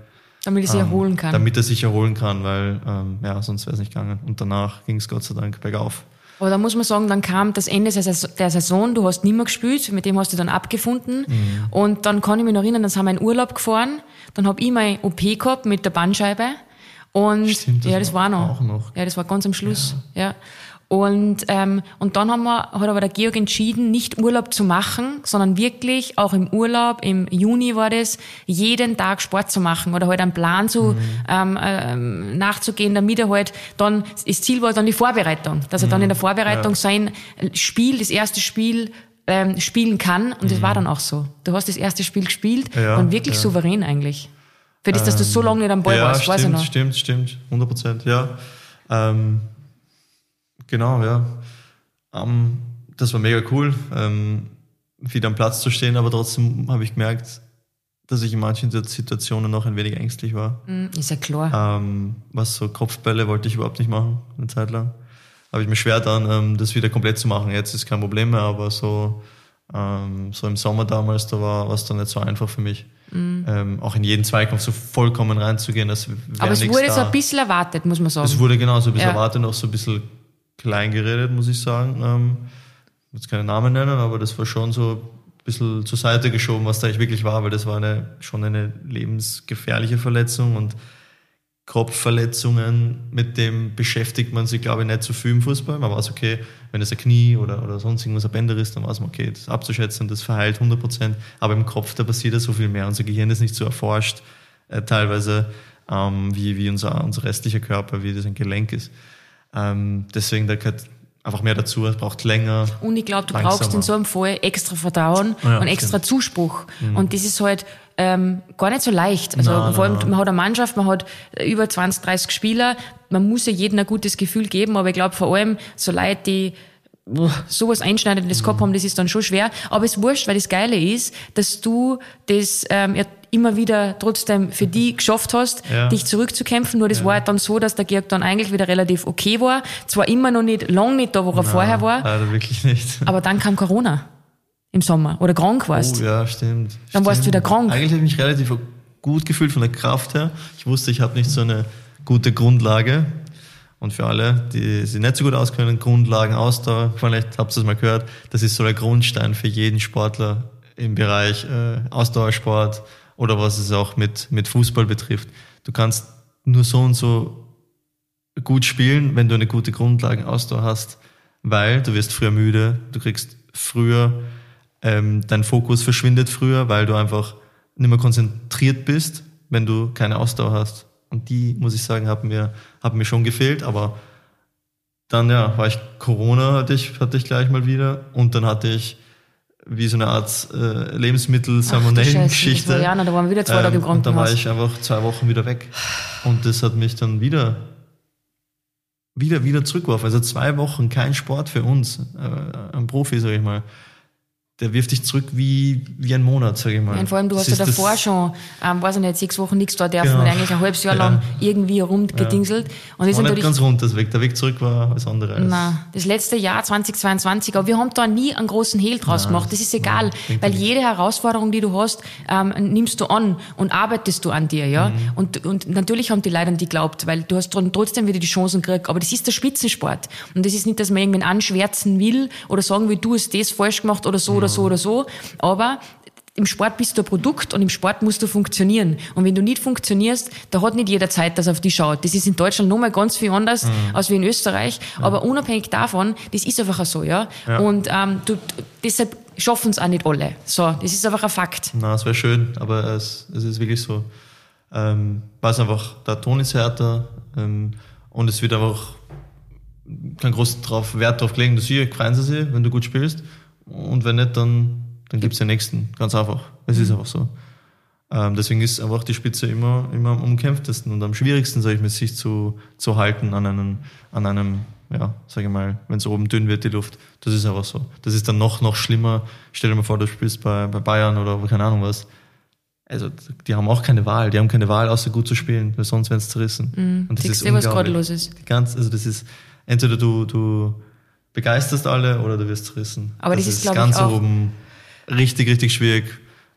Damit er sich ähm, erholen kann. Damit er sich erholen kann, weil ähm, ja, sonst wäre es nicht gegangen. Und danach ging es Gott sei Dank bergauf. Aber da muss man sagen, dann kam das Ende der Saison, du hast nicht mehr gespielt, mit dem hast du dann abgefunden. Mhm. Und dann kann ich mich noch erinnern, dann sind wir in Urlaub gefahren, dann habe ich mein OP gehabt mit der Bandscheibe. Und Stimmt, das ja, das war, noch. Auch noch. Ja, das war ganz am Schluss. Ja. ja. Und, ähm, und dann haben wir, hat aber der Georg entschieden, nicht Urlaub zu machen, sondern wirklich auch im Urlaub, im Juni war das, jeden Tag Sport zu machen oder halt einen Plan zu, mhm. ähm, ähm, nachzugehen, damit er halt dann, das Ziel war dann die Vorbereitung, dass er dann mhm. in der Vorbereitung ja. sein Spiel, das erste Spiel ähm, spielen kann und mhm. das war dann auch so. Du hast das erste Spiel gespielt ja, und wirklich ja. souverän eigentlich. Für das, dass du so ähm, lange nicht am Ball ja, warst, stimmt, weiß ich noch. Stimmt, stimmt, 100 Prozent, ja. Ähm, Genau, ja. Um, das war mega cool, ähm, wieder am Platz zu stehen, aber trotzdem habe ich gemerkt, dass ich in manchen Situationen noch ein wenig ängstlich war. Mm, ist ja klar. Ähm, was so Kopfbälle wollte ich überhaupt nicht machen, eine Zeit lang. Habe ich mir schwer dann, ähm, das wieder komplett zu machen. Jetzt ist kein Problem mehr, aber so, ähm, so im Sommer damals, da war es dann nicht so einfach für mich. Mhm. Ähm, auch in jeden Zweikampf so vollkommen reinzugehen. Das Aber es wurde da. so ein bisschen erwartet, muss man sagen. Es wurde genau so ein bisschen ja. erwartet, auch so ein bisschen klein geredet, muss ich sagen. Ähm, ich will jetzt keine Namen nennen, aber das war schon so ein bisschen zur Seite geschoben, was da eigentlich wirklich war, weil das war eine, schon eine lebensgefährliche Verletzung und Kopfverletzungen, mit dem beschäftigt man sich, glaube ich, nicht so viel im Fußball. Man weiß, okay, wenn es ein Knie oder, oder sonst irgendwas ein Bänder ist, dann weiß man, okay, das abzuschätzen, das verheilt 100 Prozent. Aber im Kopf, da passiert ja so viel mehr. Unser Gehirn ist nicht so erforscht, äh, teilweise, ähm, wie, wie unser, unser restlicher Körper, wie das ein Gelenk ist. Ähm, deswegen, da gehört einfach mehr dazu, es braucht länger. Und ich glaube, du langsamer. brauchst in so einem Fall extra Vertrauen ja, und extra stimmt. Zuspruch. Mhm. Und das ist halt ähm, gar nicht so leicht. Also nein, vor allem, nein. man hat eine Mannschaft, man hat über 20, 30 Spieler, man muss ja jedem ein gutes Gefühl geben, aber ich glaube vor allem so Leute, die sowas Einschneidendes mhm. gehabt haben, das ist dann schon schwer. Aber es wurscht, weil das Geile ist, dass du das ähm, immer wieder trotzdem für die geschafft hast, ja. dich zurückzukämpfen. Nur das ja. war halt dann so, dass der Georg dann eigentlich wieder relativ okay war. Zwar immer noch nicht, lang nicht da, wo er Nein, vorher war. Leider wirklich nicht. Aber dann kam Corona im Sommer oder krank warst. Oh ja, stimmt. Dann stimmt. warst du wieder krank. Eigentlich habe ich mich relativ gut gefühlt von der Kraft her. Ich wusste, ich habe nicht so eine gute Grundlage. Und für alle, die sich nicht so gut auskennen, Grundlagen, Ausdauer, vielleicht habt ihr es mal gehört, das ist so der Grundstein für jeden Sportler im Bereich äh, Ausdauersport oder was es auch mit, mit Fußball betrifft. Du kannst nur so und so gut spielen, wenn du eine gute Grundlagenausdauer hast, weil du wirst früher müde, du kriegst früher, ähm, dein Fokus verschwindet früher, weil du einfach nicht mehr konzentriert bist, wenn du keine Ausdauer hast Und die, muss ich sagen, haben mir, haben mir schon gefehlt, aber dann ja, war ich Corona hatte ich, hatte ich gleich mal wieder und dann hatte ich wie so eine Art äh, Lebensmittel-Salmonellen-Geschichte. Ja, da waren wir wieder zwei Tage im ähm, Und dann war ich einfach zwei Wochen wieder weg. Und das hat mich dann wieder, wieder, wieder zurückgeworfen. Also zwei Wochen kein Sport für uns, äh, ein Profi, sag ich mal. Der wirft dich zurück wie, wie ein Monat, sag ich mal. Ja, und vor allem, du Das hast ja ist davor schon, ähm, weiß ich nicht, sechs Wochen nichts da dürfen Genau. und eigentlich ein halbes Jahr Ja. lang irgendwie rumgedingselt. Und das ist War nicht natürlich, ganz rund, das Weg. Der Weg zurück war alles andere als. na, das letzte Jahr 2022, aber wir haben da nie einen großen Hehl draus gemacht. Das ist egal, bringt weil ja jede Herausforderung, die du hast, ähm, nimmst du an und arbeitest du an dir, ja. Mhm. Und, und natürlich haben die Leute an die geglaubt, weil du hast trotzdem wieder die Chancen gekriegt. Aber das ist der Spitzensport. Und das ist nicht, dass man irgendwen anschwärzen will oder sagen will, du hast das falsch gemacht oder so oder so oder so. Aber im Sport bist du ein Produkt und im Sport musst du funktionieren. Und wenn du nicht funktionierst, da hat nicht jeder Zeit, dass er auf dich schaut. Das ist in Deutschland nochmal ganz viel anders als wie in Österreich. Aber unabhängig davon, das ist einfach so, ja. Ja. Und ähm, du, deshalb schaffen es auch nicht alle. So, das ist einfach ein Fakt. Na, es wäre schön, aber es, es ist wirklich so. Ähm, weiß einfach, der Ton ist härter ähm, und es wird einfach kein großen drauf, Wert drauf gelegen, dass sie freuen sie sich, wenn du gut spielst. Und wenn nicht, dann, dann gibt's den nächsten. Ganz einfach. Es ist einfach so. Ähm, deswegen ist einfach die Spitze immer, immer am umkämpftesten und am schwierigsten, sage ich mal, sich zu, zu halten an einem, an einem, ja, sage ich mal, wenn es oben dünn wird, die Luft. Das ist einfach so. Das ist dann noch, noch schlimmer. Stell dir mal vor, du spielst bei, bei Bayern oder keine Ahnung was. Also, die haben auch keine Wahl. Die haben keine Wahl, außer gut zu spielen, weil sonst werden sie zerrissen. und das ist du, was gerade los ist? Die ganz, also das ist, entweder du, du begeisterst alle oder du wirst zerrissen. Aber das ist, glaub ich, ganz auch- oben richtig, richtig schwierig,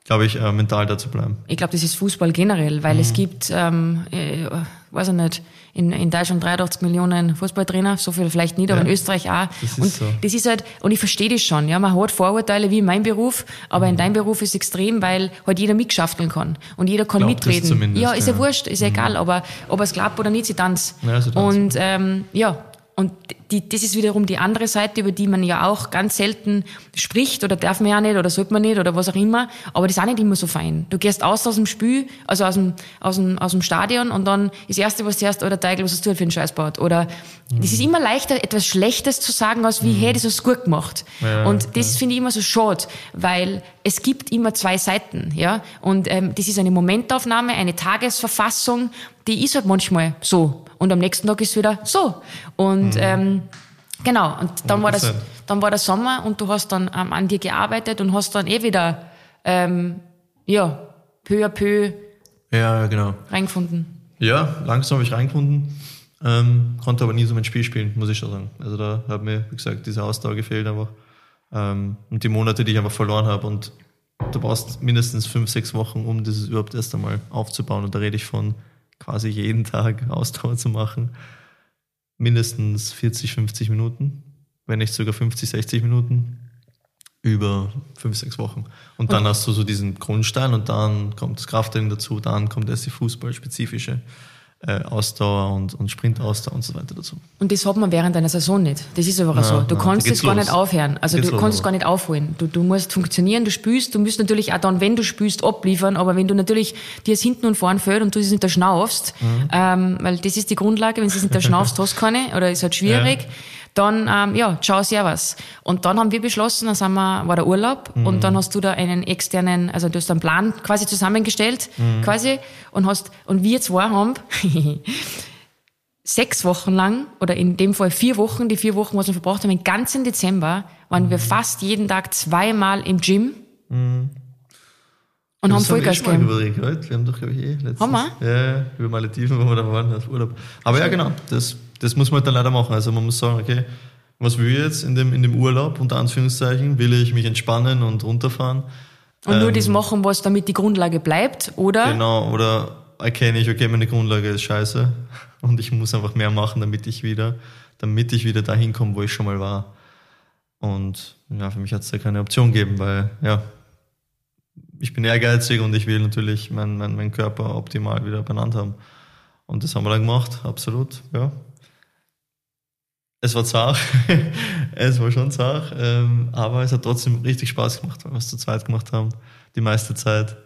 glaube ich, äh, mental da zu bleiben. Ich glaube, das ist Fußball generell, weil Mhm. es gibt, ähm, äh, weiß ich nicht, in, in Deutschland 83 Millionen Fußballtrainer, so viel vielleicht nicht, aber Ja, in Österreich auch. das ist und so. das ist halt, und ich verstehe das schon, ja, man hat Vorurteile wie in meinem Beruf, aber Mhm. in deinem Beruf ist es extrem, weil halt jeder mitschafteln kann und jeder kann Glaubt mitreden. ja, ist ja, ja. Mhm. wurscht, ist ja egal, aber ob er es glaubt oder nicht, sie tanzt. Ja, sie tanzt. Und ähm, ja, und die, das ist wiederum die andere Seite, über die man ja auch ganz selten spricht oder darf man ja nicht oder sollte man nicht oder was auch immer. Aber das ist auch nicht immer so fein. Du gehst aus aus dem Spiel, also aus dem, aus dem, aus dem Stadion und dann das Erste, was zuerst, oder Teigl, was hast du halt für einen Scheiß gebaut? Oder das ist immer leichter, etwas Schlechtes zu sagen, als wie, hey, das hast du gut gemacht. Ja, und das finde ich immer so schade, weil es gibt immer zwei Seiten, ja. Und ähm, das ist eine Momentaufnahme, eine Tagesverfassung, die ist halt manchmal so. Und am nächsten Tag ist wieder so. Und ähm, genau, und dann war, das, 100%. dann war der Sommer und du hast dann ähm, an dir gearbeitet und hast dann eh wieder, ähm, ja, peu à peu Ja, genau. reingefunden. Ja, langsam habe ich reingefunden, ähm, konnte aber nie so mein Spiel spielen, muss ich schon sagen. Also da hat mir, wie gesagt, diese Ausdauer gefehlt einfach. Ähm, und die Monate, die ich einfach verloren habe und du brauchst mindestens fünf, sechs Wochen, um das überhaupt erst einmal aufzubauen. Und da rede ich von quasi jeden Tag Ausdauer zu machen. Mindestens 40, 50 Minuten, wenn nicht sogar 50, 60 Minuten über fünf, sechs Wochen. Und dann hast du so diesen Grundstein und dann kommt das Krafttraining dazu, dann kommt erst die fußballspezifische äh, Ausdauer und, und Sprintausdauer und so weiter dazu. Und das hat man während einer Saison nicht. Das ist einfach so. Du na, kannst da das gar los. nicht aufhören. Also geht's du kannst es aber. gar nicht aufholen. Du, du musst funktionieren, du spielst, du musst natürlich auch dann, wenn du spielst, abliefern, aber wenn du natürlich dir es hinten und vorn fällt und du es nicht erschnaufst, Mhm. ähm, weil das ist die Grundlage, wenn du es nicht erschnaufst, hast du keine, oder ist halt schwierig, dann, ähm, ja, ciao, servus. Und dann haben wir beschlossen, dann sind wir, war der Urlaub Mhm. und dann hast du da einen externen, also du hast einen Plan quasi zusammengestellt, Mhm. quasi, und hast, und wir zwei haben, sechs Wochen lang, oder in dem Fall vier Wochen, die vier Wochen, was wir verbraucht haben, den ganzen Dezember, waren Mhm. wir fast jeden Tag zweimal im Gym und haben Das haben wir Vollgas gegeben. überlegt, gell? Wir haben doch, glaube ich, eh letztens. Haben wir? Ja, ja, über Malediven, wo wir da waren, auf Urlaub. Aber ja, genau, das, das muss man halt dann leider machen. Also man muss sagen, okay, was will ich jetzt in dem, in dem Urlaub, unter Anführungszeichen? Will ich mich entspannen und runterfahren? Und nur das machen, was damit die Grundlage bleibt, oder? Ähm. Genau, oder erkenne ich, okay, meine Grundlage ist scheiße und ich muss einfach mehr machen, damit ich wieder, damit ich wieder dahin komme, wo ich schon mal war. Und ja, für mich hat es da keine Option gegeben, weil ja, ich bin ehrgeizig und ich will natürlich meinen mein, mein Körper optimal wieder benannt haben. Und das haben wir dann gemacht, absolut, ja. Es war zart, es war schon zart, ähm, aber es hat trotzdem richtig Spaß gemacht, weil wir es zu zweit gemacht haben, die meiste Zeit.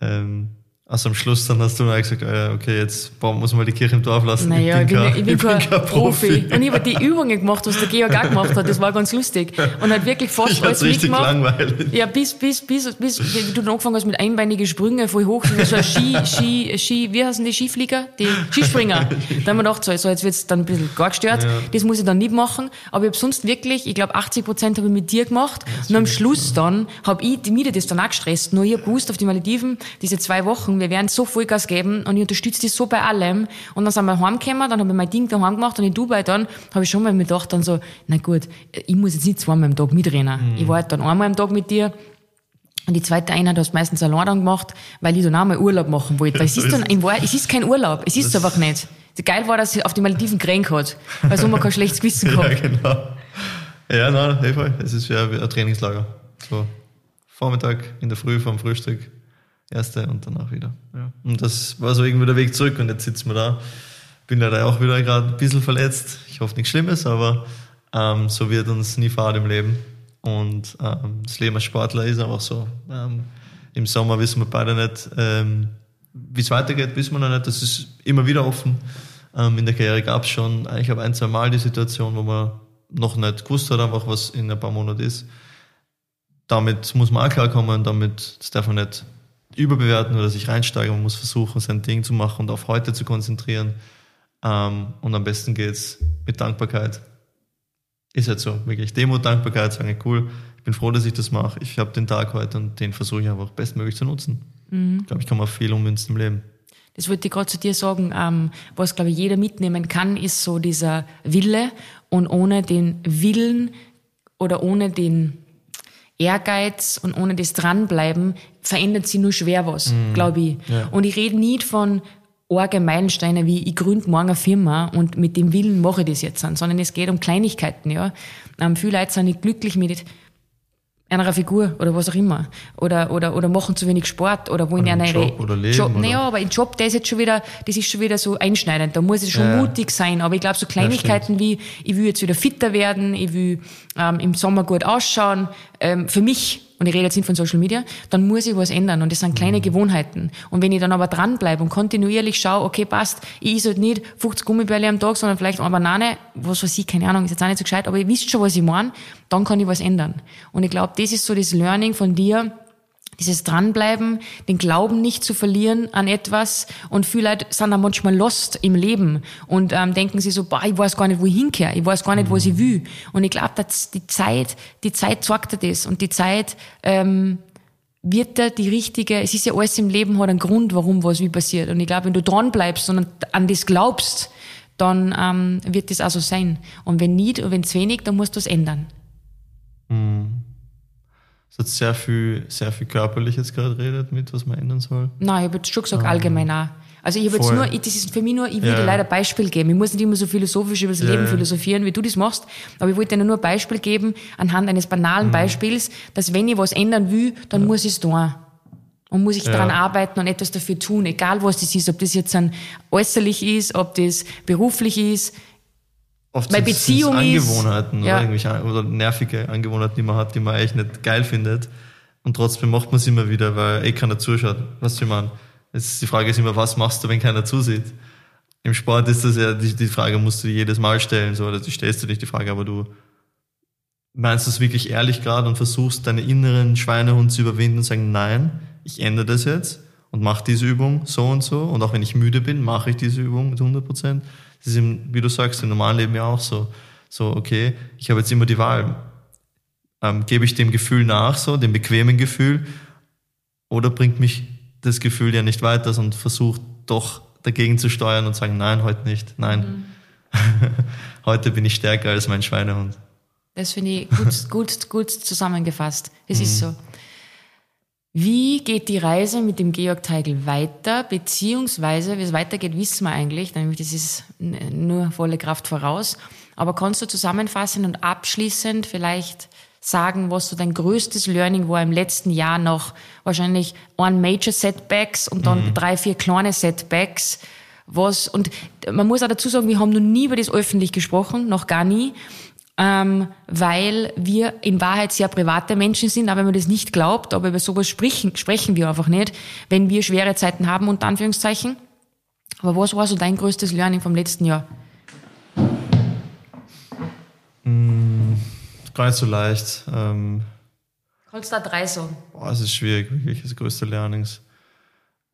Ähm, Also am Schluss dann hast du dann gesagt, äh, okay, jetzt muss man die Kirche im Dorf lassen. Naja, ich bin, kein, ich bin, ich bin kein, Profi. Profi. Und ich habe die Übungen gemacht, was der Georg auch gemacht hat. Das war ganz lustig. Und hat wirklich fast ich alles richtig mitgemacht. langweilig. Ja, bis, bis, bis, bis, wie du dann angefangen hast mit einbeinigen Sprüngen voll hoch, so ein Ski, Ski, Ski, wie heißen die Skiflieger? Die Skispringer. da haben wir gedacht, so, so jetzt wird's dann ein bisschen gar gestört. Ja. Das muss ich dann nicht machen. Aber ich habe sonst wirklich, ich glaube 80 Prozent habe ich mit dir gemacht. Und am Schluss dann habe ich, die mir das dann auch gestresst. Nur ich habe gewusst, auf die Malediven, diese zwei Wochen, wir werden so Vollgas geben und ich unterstütze dich so bei allem. Und dann sind wir heimgekommen, dann habe ich mein Ding daheim gemacht und in Dubai dann habe ich schon mal mir gedacht dann so, na gut, ich muss jetzt nicht zweimal am Tag mitrennen. Mhm. Ich war halt dann einmal am Tag mit dir und die zweite Einheit hast du meistens allein dann gemacht, weil ich dann auch mal Urlaub machen wollte. Weil es ist dann, in Wahrheit, es ist kein Urlaub, es ist einfach nicht. Geil war, dass sie auf die Malediven kränk hat, weil so man kein schlechtes Gewissen gehabt. ja, genau. Ja, nein, hey, voll. Es ist wie ein Trainingslager. So, Vormittag, in der Früh, vorm Frühstück, erste und danach wieder. Ja. Und das war so irgendwie der Weg zurück und jetzt sitzen wir da. Bin leider auch wieder gerade ein bisschen verletzt. Ich hoffe nichts Schlimmes, aber ähm, so wird uns nie fad im Leben. Und ähm, das Leben als Sportler ist einfach so. Ähm, Im Sommer wissen wir beide nicht, ähm, wie es weitergeht, wissen wir noch nicht. Das ist immer wieder offen. Ähm, in der Karriere gab es schon eigentlich ein, zwei Mal die Situation, wo man noch nicht gewusst hat, einfach was in ein paar Monaten ist. Damit muss man auch klarkommen, damit das darf man nicht überbewerten oder sich reinsteigern. Man muss versuchen, sein Ding zu machen und auf heute zu konzentrieren. Ähm, und am besten geht's mit Dankbarkeit. Ist halt so, wirklich. Demut, Dankbarkeit, sagen, cool, ich bin froh, dass ich das mache. Ich habe den Tag heute und den versuche ich einfach bestmöglich zu nutzen. Mhm. Ich glaube, ich kann mal viel ummünzen im Leben. Das wollte ich gerade zu dir sagen. Ähm, was, glaube ich, jeder mitnehmen kann, ist so dieser Wille. Und ohne den Willen oder ohne den Ehrgeiz und ohne das Dranbleiben verändert sie nur schwer was, mhm. glaube ich. Ja. Und ich rede nicht von arge Meilensteine wie ich gründe morgen eine Firma und mit dem Willen mache ich das jetzt an, sondern es geht um Kleinigkeiten, ja. Ähm, viele Leute sind nicht glücklich mit einer Figur oder was auch immer. Oder, oder, oder machen zu wenig Sport oder wollen oder eine Job oder Leben. Job, naja, aber ein Job, der ist jetzt schon wieder, das ist schon wieder so einschneidend. Da muss ich schon ja. mutig sein. Aber ich glaube, so Kleinigkeiten ja, wie, ich will jetzt wieder fitter werden, ich will ähm, im Sommer gut ausschauen, ähm, für mich und ich rede jetzt nicht von Social Media, dann muss ich was ändern. Und das sind kleine mhm. Gewohnheiten. Und wenn ich dann aber dranbleibe und kontinuierlich schaue, okay, passt, ich esse halt nicht 50 Gummibärle am Tag, sondern vielleicht eine Banane, was weiß ich, keine Ahnung, ist jetzt auch nicht so gescheit, aber ihr wisst schon, was ich meine, dann kann ich was ändern. Und ich glaube, das ist so das Learning von dir, dieses Dranbleiben, den Glauben nicht zu verlieren an etwas und viele Leute sind dann manchmal lost im Leben und ähm, denken sich so, boah, ich weiß gar nicht, wo ich hinkehre, ich weiß gar nicht, was ich will. Und ich glaube, dass die Zeit, die Zeit sorgt dir das und die Zeit ähm, wird da die richtige, es ist ja alles im Leben hat einen Grund, warum was wie passiert. Und ich glaube, wenn du dranbleibst und an das glaubst, dann ähm, wird das auch so sein. Und wenn nicht, und wenn es wenig, dann musst du es ändern. Mhm hat sehr viel, sehr viel körperlich jetzt gerade redet mit, was man ändern soll. Nein, ich habe jetzt schon gesagt, ah. allgemein auch. Also ich habe jetzt nur, ich, das ist für mich nur, ich will ja. leider Beispiel geben. Ich muss nicht immer so philosophisch über das ja. Leben philosophieren, wie du das machst, aber ich wollte dir nur ein Beispiel geben, anhand eines banalen mhm. Beispiels, dass wenn ich was ändern will, dann muss ich es tun. Und muss ich daran arbeiten und etwas dafür tun, egal was das ist, ob das jetzt ein äußerlich ist, ob das beruflich ist, Oft Weil Beziehung Angewohnheiten ja. oder, irgendwelche, oder nervige Angewohnheiten, die man hat, die man eigentlich nicht geil findet. Und trotzdem macht man es immer wieder, weil eh keiner zuschaut. Was ich meine? Jetzt die Frage ist immer, was machst du, wenn keiner zusieht? Im Sport ist das ja, die, die Frage musst du jedes Mal stellen, so, oder die stellst du nicht die Frage, aber du meinst das wirklich ehrlich gerade und versuchst deine inneren Schweinehund zu überwinden und sagen, nein, ich ändere das jetzt und mache diese Übung so und so und auch wenn ich müde bin, mache ich diese Übung mit 100 Prozent das ist, im, wie du sagst, im normalen Leben ja auch so. So, okay, ich habe jetzt immer die Wahl. Ähm, gebe ich dem Gefühl nach, so, dem bequemen Gefühl, oder bringt mich das Gefühl ja nicht weiter und versucht doch dagegen zu steuern und sagen, nein, heute nicht, nein. Mhm. heute bin ich stärker als mein Schweinehund. Das finde ich gut, gut, gut zusammengefasst. Es mhm. ist so. Wie geht die Reise mit dem Georg Teigl weiter? Beziehungsweise, wie es weitergeht, wissen wir eigentlich, nämlich das ist nur volle Kraft voraus. Aber kannst du zusammenfassen und abschließend vielleicht sagen, was so dein größtes Learning war im letzten Jahr noch? Wahrscheinlich ein Major Setbacks und dann mhm. drei, vier kleine Setbacks. Was, und man muss auch dazu sagen, wir haben noch nie über das öffentlich gesprochen, noch gar nie. Ähm, weil wir in Wahrheit sehr private Menschen sind, aber wenn man das nicht glaubt, aber über sowas sprechen, sprechen wir einfach nicht, wenn wir schwere Zeiten haben, unter Anführungszeichen. Aber was war so dein größtes Learning vom letzten Jahr? Mm, gar nicht so leicht. Ähm, Kannst du da drei sagen? Boah, es ist schwierig, wirklich, das größte Learnings.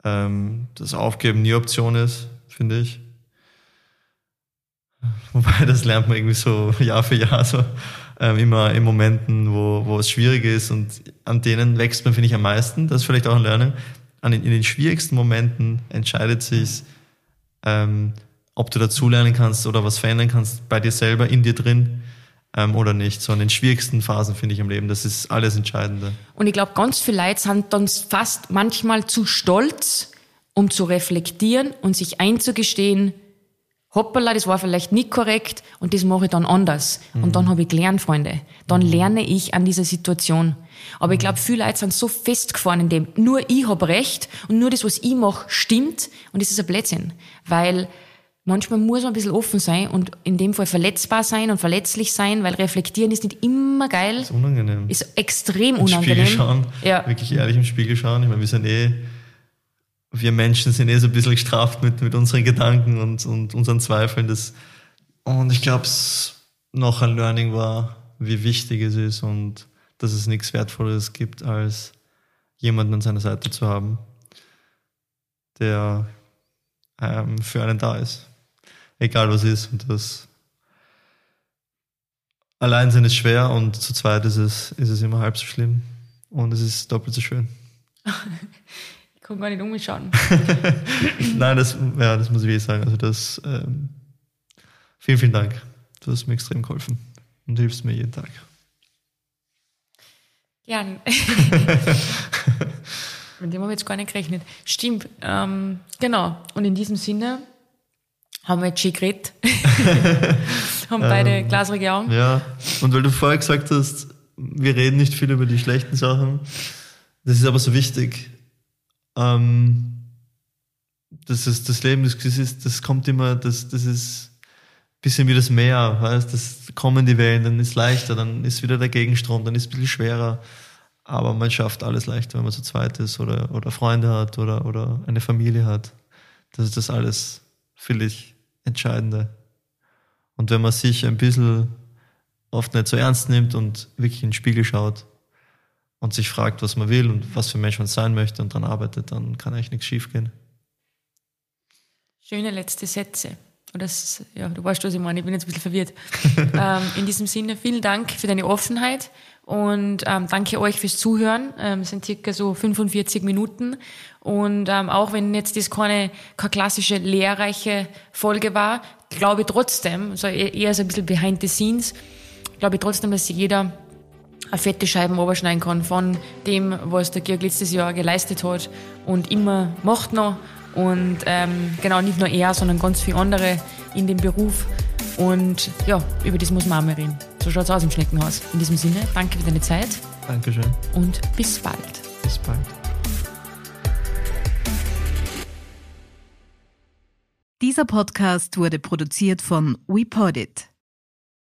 Ähm, das Aufgeben nie Option ist, finde ich. Wobei, das lernt man irgendwie so Jahr für Jahr, so ähm, immer in Momenten, wo, wo es schwierig ist und an denen wächst man, finde ich, am meisten. Das ist vielleicht auch ein Lernen. An den, in den schwierigsten Momenten entscheidet sich, ähm, ob du dazulernen kannst oder was verändern kannst bei dir selber, in dir drin ähm, oder nicht. So in den schwierigsten Phasen, finde ich, im Leben. Das ist alles Entscheidende. Und ich glaube, ganz viele Leute sind dann fast manchmal zu stolz, um zu reflektieren und sich einzugestehen, hoppala, das war vielleicht nicht korrekt und das mache ich dann anders. Mhm. Und dann habe ich gelernt, Freunde. Dann mhm. lerne ich an dieser Situation. Aber ich glaube, viele Leute sind so festgefahren in dem, nur ich habe recht und nur das, was ich mache, stimmt. Und das ist ein Blödsinn. Weil manchmal muss man ein bisschen offen sein und in dem Fall verletzbar sein und verletzlich sein, weil reflektieren ist nicht immer geil. Ist unangenehm. Ist extrem unangenehm. Im Spiegel schauen. Ja. Wirklich ehrlich im Spiegel schauen. Ich meine, wir sind eh wir Menschen sind eh so ein bisschen gestraft mit, mit unseren Gedanken und, und unseren Zweifeln. Das, und ich glaube, noch ein Learning war, wie wichtig es ist und dass es nichts Wertvolleres gibt, als jemanden an seiner Seite zu haben, der ähm, für einen da ist. Egal was ist. Und das allein sein ist schwer und zu zweit ist es, ist es immer halb so schlimm. Und es ist doppelt so schön. kann gar nicht umschauen. Nein, das, ja, das muss ich wirklich sagen. Also das, ähm, vielen, vielen Dank. Du hast mir extrem geholfen und hilfst mir jeden Tag. Gern. Mit dem habe ich jetzt gar nicht gerechnet. Stimmt, ähm, genau. Und in diesem Sinne haben wir jetzt schön geredet. haben beide ähm, glasrige Augen. Ja, und weil du vorher gesagt hast, wir reden nicht viel über die schlechten Sachen, das ist aber so wichtig, ähm, das ist das Leben, das, ist, das kommt immer, das, das ist ein bisschen wie das Meer, weißt, das kommen die Wellen, dann ist leichter, dann ist wieder der Gegenstrom, dann ist es ein bisschen schwerer. Aber man schafft alles leichter, wenn man zu zweit ist oder, oder Freunde hat oder, oder eine Familie hat. Das ist das alles völlig Entscheidende. Und wenn man sich ein bisschen oft nicht so ernst nimmt und wirklich in den Spiegel schaut, und sich fragt, was man will und was für Mensch man sein möchte und dann arbeitet, dann kann eigentlich nichts schiefgehen. Schöne letzte Sätze. Das, ja, du weißt, was ich meine, ich bin jetzt ein bisschen verwirrt. ähm, in diesem Sinne, vielen Dank für deine Offenheit und ähm, danke euch fürs Zuhören. Ähm, es sind circa so 45 Minuten. Und ähm, auch wenn jetzt das keine, keine klassische lehrreiche Folge war, glaube ich trotzdem, so eher so ein bisschen behind the scenes, glaube ich trotzdem, dass jeder eine fette Scheiben überschneiden kann von dem, was der Georg letztes Jahr geleistet hat und immer macht noch. Und ähm, genau, nicht nur er, sondern ganz viele andere in dem Beruf. Und ja, über das muss man auch mal reden. So schaut es aus im Schneckenhaus. In diesem Sinne, danke für deine Zeit. Dankeschön. Und bis bald. Bis bald. Dieser Podcast wurde produziert von WePodit.